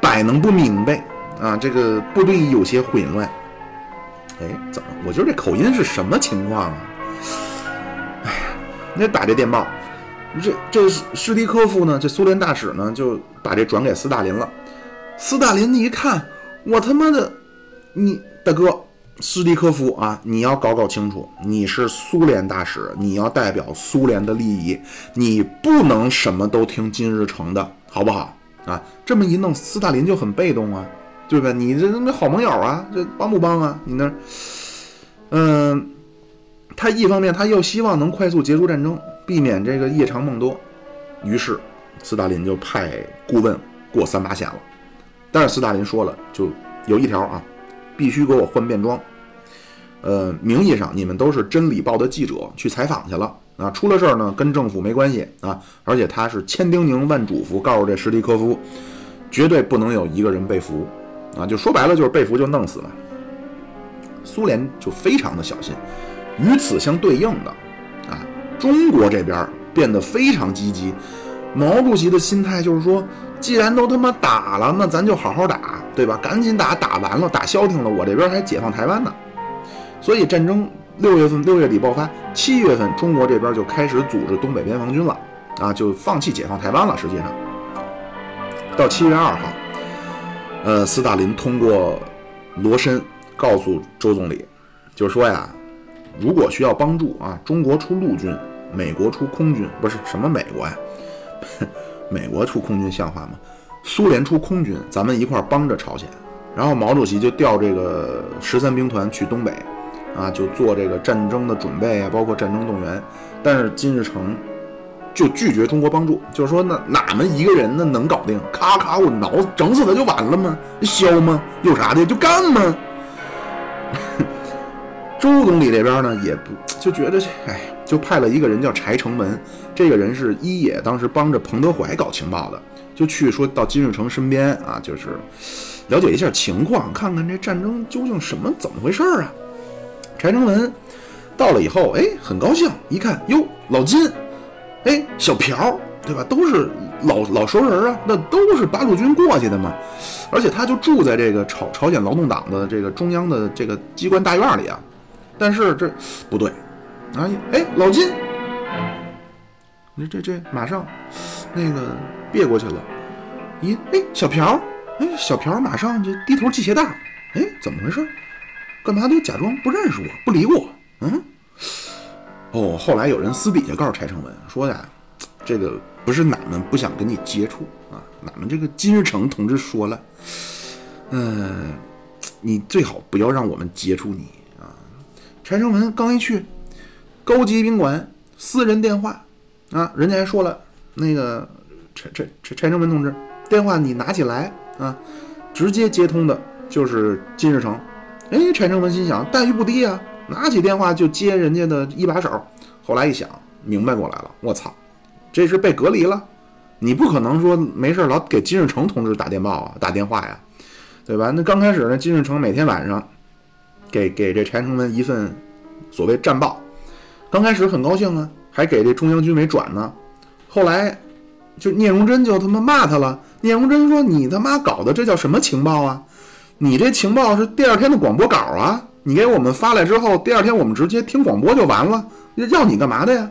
摆弄不明白啊，这个部队有些混乱。”哎，怎么？我觉得这口音是什么情况啊？那打这电报，这这施蒂科夫呢？这苏联大使呢，就把这转给斯大林了。斯大林一看，我他妈的，你大哥施蒂科夫啊，你要搞搞清楚，你是苏联大使，你要代表苏联的利益，你不能什么都听金日成的，好不好？啊，这么一弄，斯大林就很被动啊，对吧？你这那好盟友啊，这帮不帮啊？你那，嗯。他一方面他又希望能快速结束战争，避免这个夜长梦多，于是斯大林就派顾问过三八线了。但是斯大林说了，就有一条啊，必须给我换便装。呃，名义上你们都是《真理报》的记者去采访去了啊，出了事儿呢跟政府没关系啊，而且他是千叮咛万嘱咐，告诉这什蒂科夫，绝对不能有一个人被俘啊，就说白了就是被俘就弄死了。苏联就非常的小心。与此相对应的，啊，中国这边变得非常积极。毛主席的心态就是说，既然都他妈打了，那咱就好好打，对吧？赶紧打，打完了，打消停了，我这边还解放台湾呢。所以战争六月份六月底爆发，七月份中国这边就开始组织东北边防军了，啊，就放弃解放台湾了。实际上，到七月二号，呃，斯大林通过罗申告诉周总理，就是说呀，如果需要帮助啊，中国出陆军，美国出空军，不是什么美国呀，美国出空军像话吗？苏联出空军，咱们一块儿帮着朝鲜。然后毛主席就调这个十三兵团去东北，啊，就做这个战争的准备啊，包括战争动员。但是金日成就拒绝中国帮助，就是说那哪么一个人那能搞定？咔咔，我挠整死他就完了吗？削吗？有啥的就干吗？周总理这边呢也不就觉得，哎，就派了一个人叫柴成文，这个人是一野当时帮着彭德怀搞情报的，就去说到金日成身边啊，就是了解一下情况，看看这战争究竟什么怎么回事啊？柴成文到了以后，哎，很高兴，一看哟，老金，哎，小朴，对吧？都是老老熟人啊，那都是八路军过去的嘛，而且他就住在这个朝朝鲜劳动党的这个中央的这个机关大院里啊。但是这不对，啊，哎，老金，你这这马上那个别过去了，咦，哎，小朴，哎，小朴马上就低头系鞋带，哎，怎么回事？干嘛都假装不认识我，不理我？嗯，哦，后来有人私底下告诉柴成文说呀，这个不是俺们不想跟你接触啊，俺们这个金日成同志说了，嗯，你最好不要让我们接触你。柴成文刚一去，高级宾馆私人电话，啊，人家还说了，那个柴柴柴柴成文同志，电话你拿起来啊，直接接通的就是金日成。哎，柴成文心想待遇不低啊，拿起电话就接人家的一把手。后来一想，明白过来了，我操，这是被隔离了，你不可能说没事老给金日成同志打电报啊，打电话呀，对吧？那刚开始呢，金日成每天晚上。给给这柴成文一份所谓战报，刚开始很高兴啊，还给这中央军委转呢。后来就聂荣臻就他妈骂他了。聂荣臻说：“你他妈搞的这叫什么情报啊？你这情报是第二天的广播稿啊！你给我们发来之后，第二天我们直接听广播就完了，要你干嘛的呀？”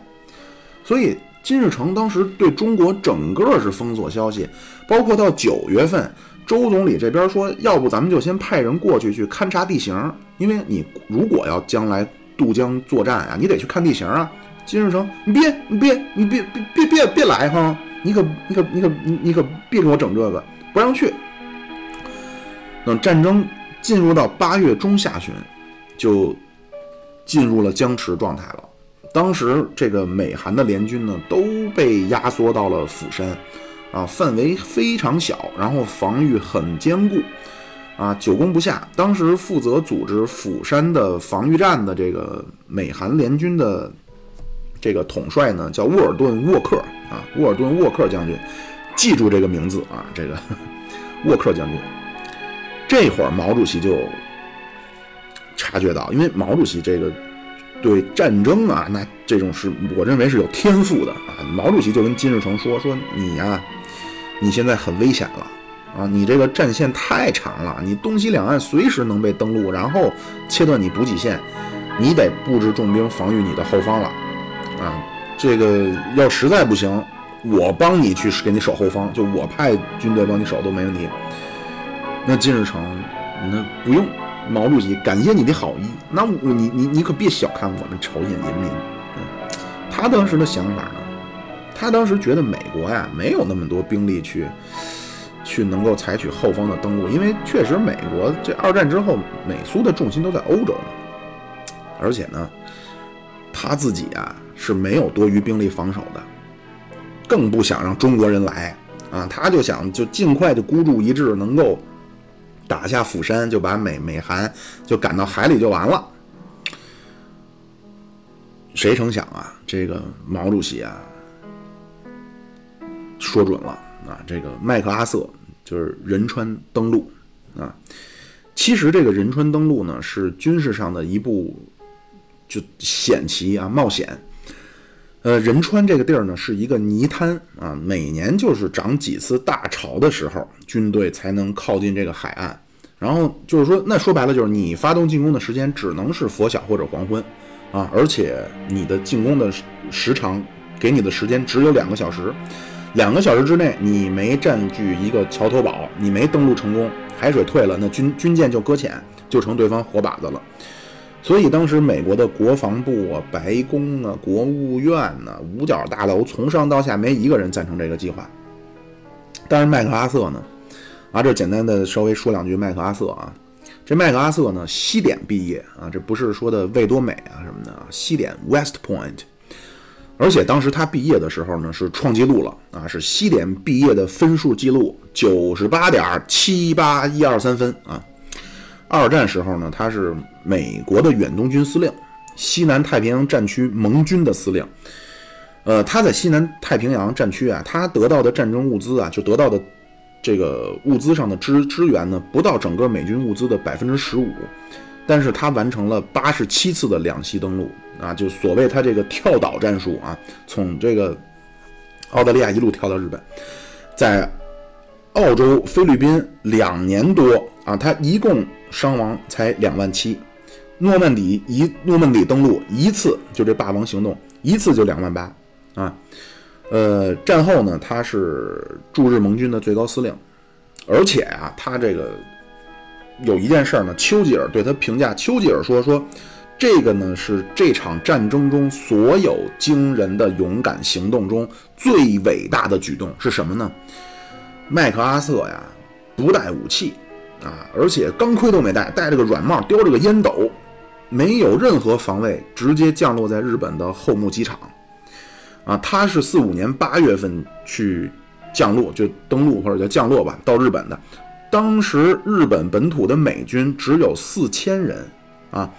所以金日成当时对中国整个是封锁消息，包括到九月份。周总理这边说，要不咱们就先派人过去去勘察地形，因为你如果要将来渡江作战啊，你得去看地形啊。金日成，你别，你别，你别别别别别来哈！你可你可你可你你可别给我整这个，不让去。等战争进入到八月中下旬，就进入了僵持状态了。当时这个美韩的联军呢，都被压缩到了釜山。啊，范围非常小，然后防御很坚固，啊，久攻不下。当时负责组织釜山的防御战的这个美韩联军的这个统帅呢，叫沃尔顿·沃克啊，沃尔顿·沃克将军，记住这个名字啊，这个沃克将军。这会儿毛主席就察觉到，因为毛主席这个对战争啊，那这种是我认为是有天赋的啊。毛主席就跟金日成说：“说你呀。”你现在很危险了，啊，你这个战线太长了，你东西两岸随时能被登陆，然后切断你补给线，你得布置重兵防御你的后方了，啊，这个要实在不行，我帮你去给你守后方，就我派军队帮你守都没问题。那金日成，那不用，毛主席感谢你的好意，那你你你可别小看我们朝鲜人民，他当时的想法？他当时觉得美国呀没有那么多兵力去，去能够采取后方的登陆，因为确实美国这二战之后美苏的重心都在欧洲嘛，而且呢，他自己啊是没有多余兵力防守的，更不想让中国人来啊，他就想就尽快的孤注一掷，能够打下釜山，就把美美韩就赶到海里就完了。谁成想啊，这个毛主席啊。说准了啊！这个麦克阿瑟就是仁川登陆啊。其实这个仁川登陆呢，是军事上的一部就险棋啊，冒险。呃，仁川这个地儿呢，是一个泥滩啊，每年就是涨几次大潮的时候，军队才能靠近这个海岸。然后就是说，那说白了就是你发动进攻的时间只能是拂晓或者黄昏啊，而且你的进攻的时长给你的时间只有两个小时。两个小时之内，你没占据一个桥头堡，你没登陆成功，海水退了，那军军舰就搁浅，就成对方活靶子了。所以当时美国的国防部啊、白宫啊、国务院呐、五角大楼从上到下没一个人赞成这个计划。但是麦克阿瑟呢？啊，这简单的稍微说两句麦克阿瑟啊。这麦克阿瑟呢，西点毕业啊，这不是说的魏多美啊什么的啊，西点 West Point。而且当时他毕业的时候呢，是创纪录了啊，是西点毕业的分数记录九十八点七八一二三分啊。二战时候呢，他是美国的远东军司令，西南太平洋战区盟军的司令。呃，他在西南太平洋战区啊，他得到的战争物资啊，就得到的这个物资上的支支援呢，不到整个美军物资的百分之十五。但是他完成了八十七次的两栖登陆啊，就所谓他这个跳岛战术啊，从这个澳大利亚一路跳到日本，在澳洲、菲律宾两年多啊，他一共。伤亡才两万七，诺曼底一诺曼底登陆一次就这霸王行动一次就两万八啊，呃，战后呢他是驻日盟军的最高司令，而且啊他这个有一件事呢，丘吉尔对他评价，丘吉尔说说这个呢是这场战争中所有惊人的勇敢行动中最伟大的举动是什么呢？麦克阿瑟呀不带武器。啊！而且钢盔都没带，戴着个软帽，叼着个烟斗，没有任何防卫，直接降落在日本的后木机场。啊，他是四五年八月份去降落，就登陆或者叫降落吧，到日本的。当时日本本土的美军只有四千人啊，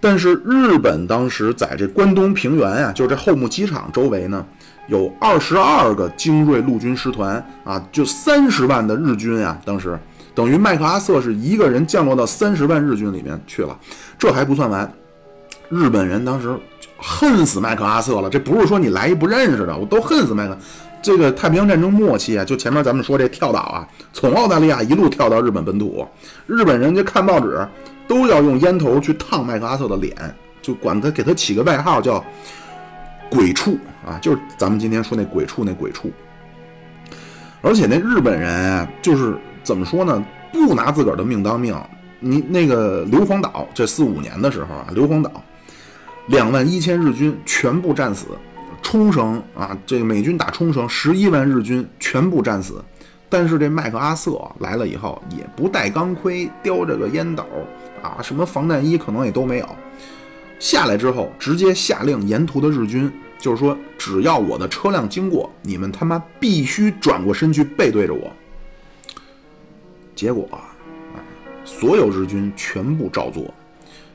但是日本当时在这关东平原啊，就是这后木机场周围呢，有二十二个精锐陆军师团啊，就三十万的日军啊，当时。等于麦克阿瑟是一个人降落到三十万日军里面去了，这还不算完，日本人当时恨死麦克阿瑟了。这不是说你来一不认识的，我都恨死麦克。这个太平洋战争末期啊，就前面咱们说这跳岛啊，从澳大利亚一路跳到日本本土，日本人家看报纸都要用烟头去烫麦克阿瑟的脸，就管他给他起个外号叫“鬼畜”啊，就是咱们今天说那鬼畜那鬼畜。而且那日本人就是。怎么说呢？不拿自个儿的命当命。你那个硫磺岛，这四五年的时候啊，硫磺岛两万一千日军全部战死。冲绳啊，这个美军打冲绳，十一万日军全部战死。但是这麦克阿瑟来了以后，也不戴钢盔，叼着个烟斗啊，什么防弹衣可能也都没有。下来之后，直接下令沿途的日军，就是说，只要我的车辆经过，你们他妈必须转过身去背对着我。结果啊，所有日军全部照做。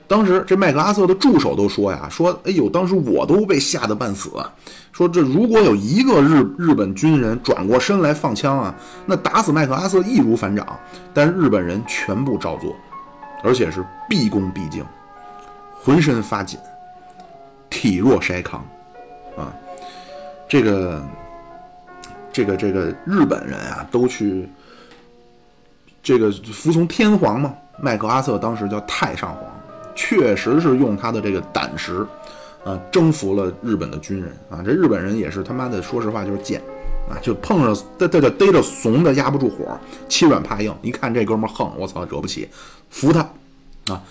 当时这麦克阿瑟的助手都说呀：“说哎呦，当时我都被吓得半死。说这如果有一个日日本军人转过身来放枪啊，那打死麦克阿瑟易如反掌。但日本人全部照做，而且是毕恭毕敬，浑身发紧，体若筛糠啊。这个这个这个日本人啊，都去。”这个服从天皇嘛，麦克阿瑟当时叫太上皇，确实是用他的这个胆识，啊，征服了日本的军人啊。这日本人也是他妈的，说实话就是贱，啊，就碰上这这叫逮着怂的压不住火，欺软怕硬。一看这哥们横，我操，惹不起，服他啊。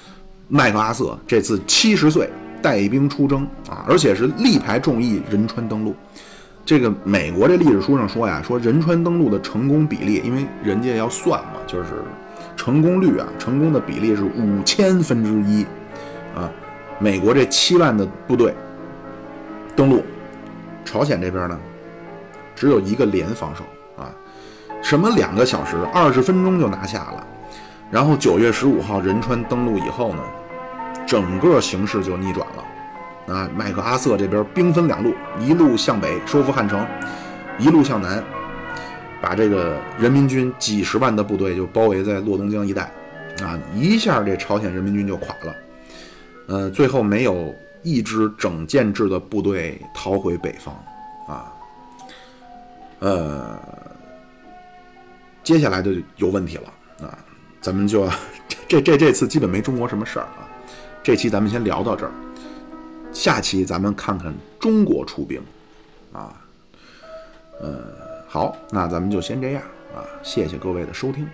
麦克阿瑟这次七十岁带兵出征啊，而且是力排众议，仁川登陆。这个美国这历史书上说呀，说仁川登陆的成功比例，因为人家要算嘛，就是成功率啊，成功的比例是五千分之一啊。美国这七万的部队登陆，朝鲜这边呢只有一个连防守啊，什么两个小时二十分钟就拿下了。然后九月十五号仁川登陆以后呢，整个形势就逆转了。啊，麦克阿瑟这边兵分两路，一路向北收复汉城，一路向南，把这个人民军几十万的部队就包围在洛东江一带，啊，一下这朝鲜人民军就垮了，呃，最后没有一支整建制的部队逃回北方，啊，呃，接下来就有问题了，啊，咱们就这这这次基本没中国什么事儿啊，这期咱们先聊到这儿。下期咱们看看中国出兵，啊，呃，好，那咱们就先这样啊，谢谢各位的收听。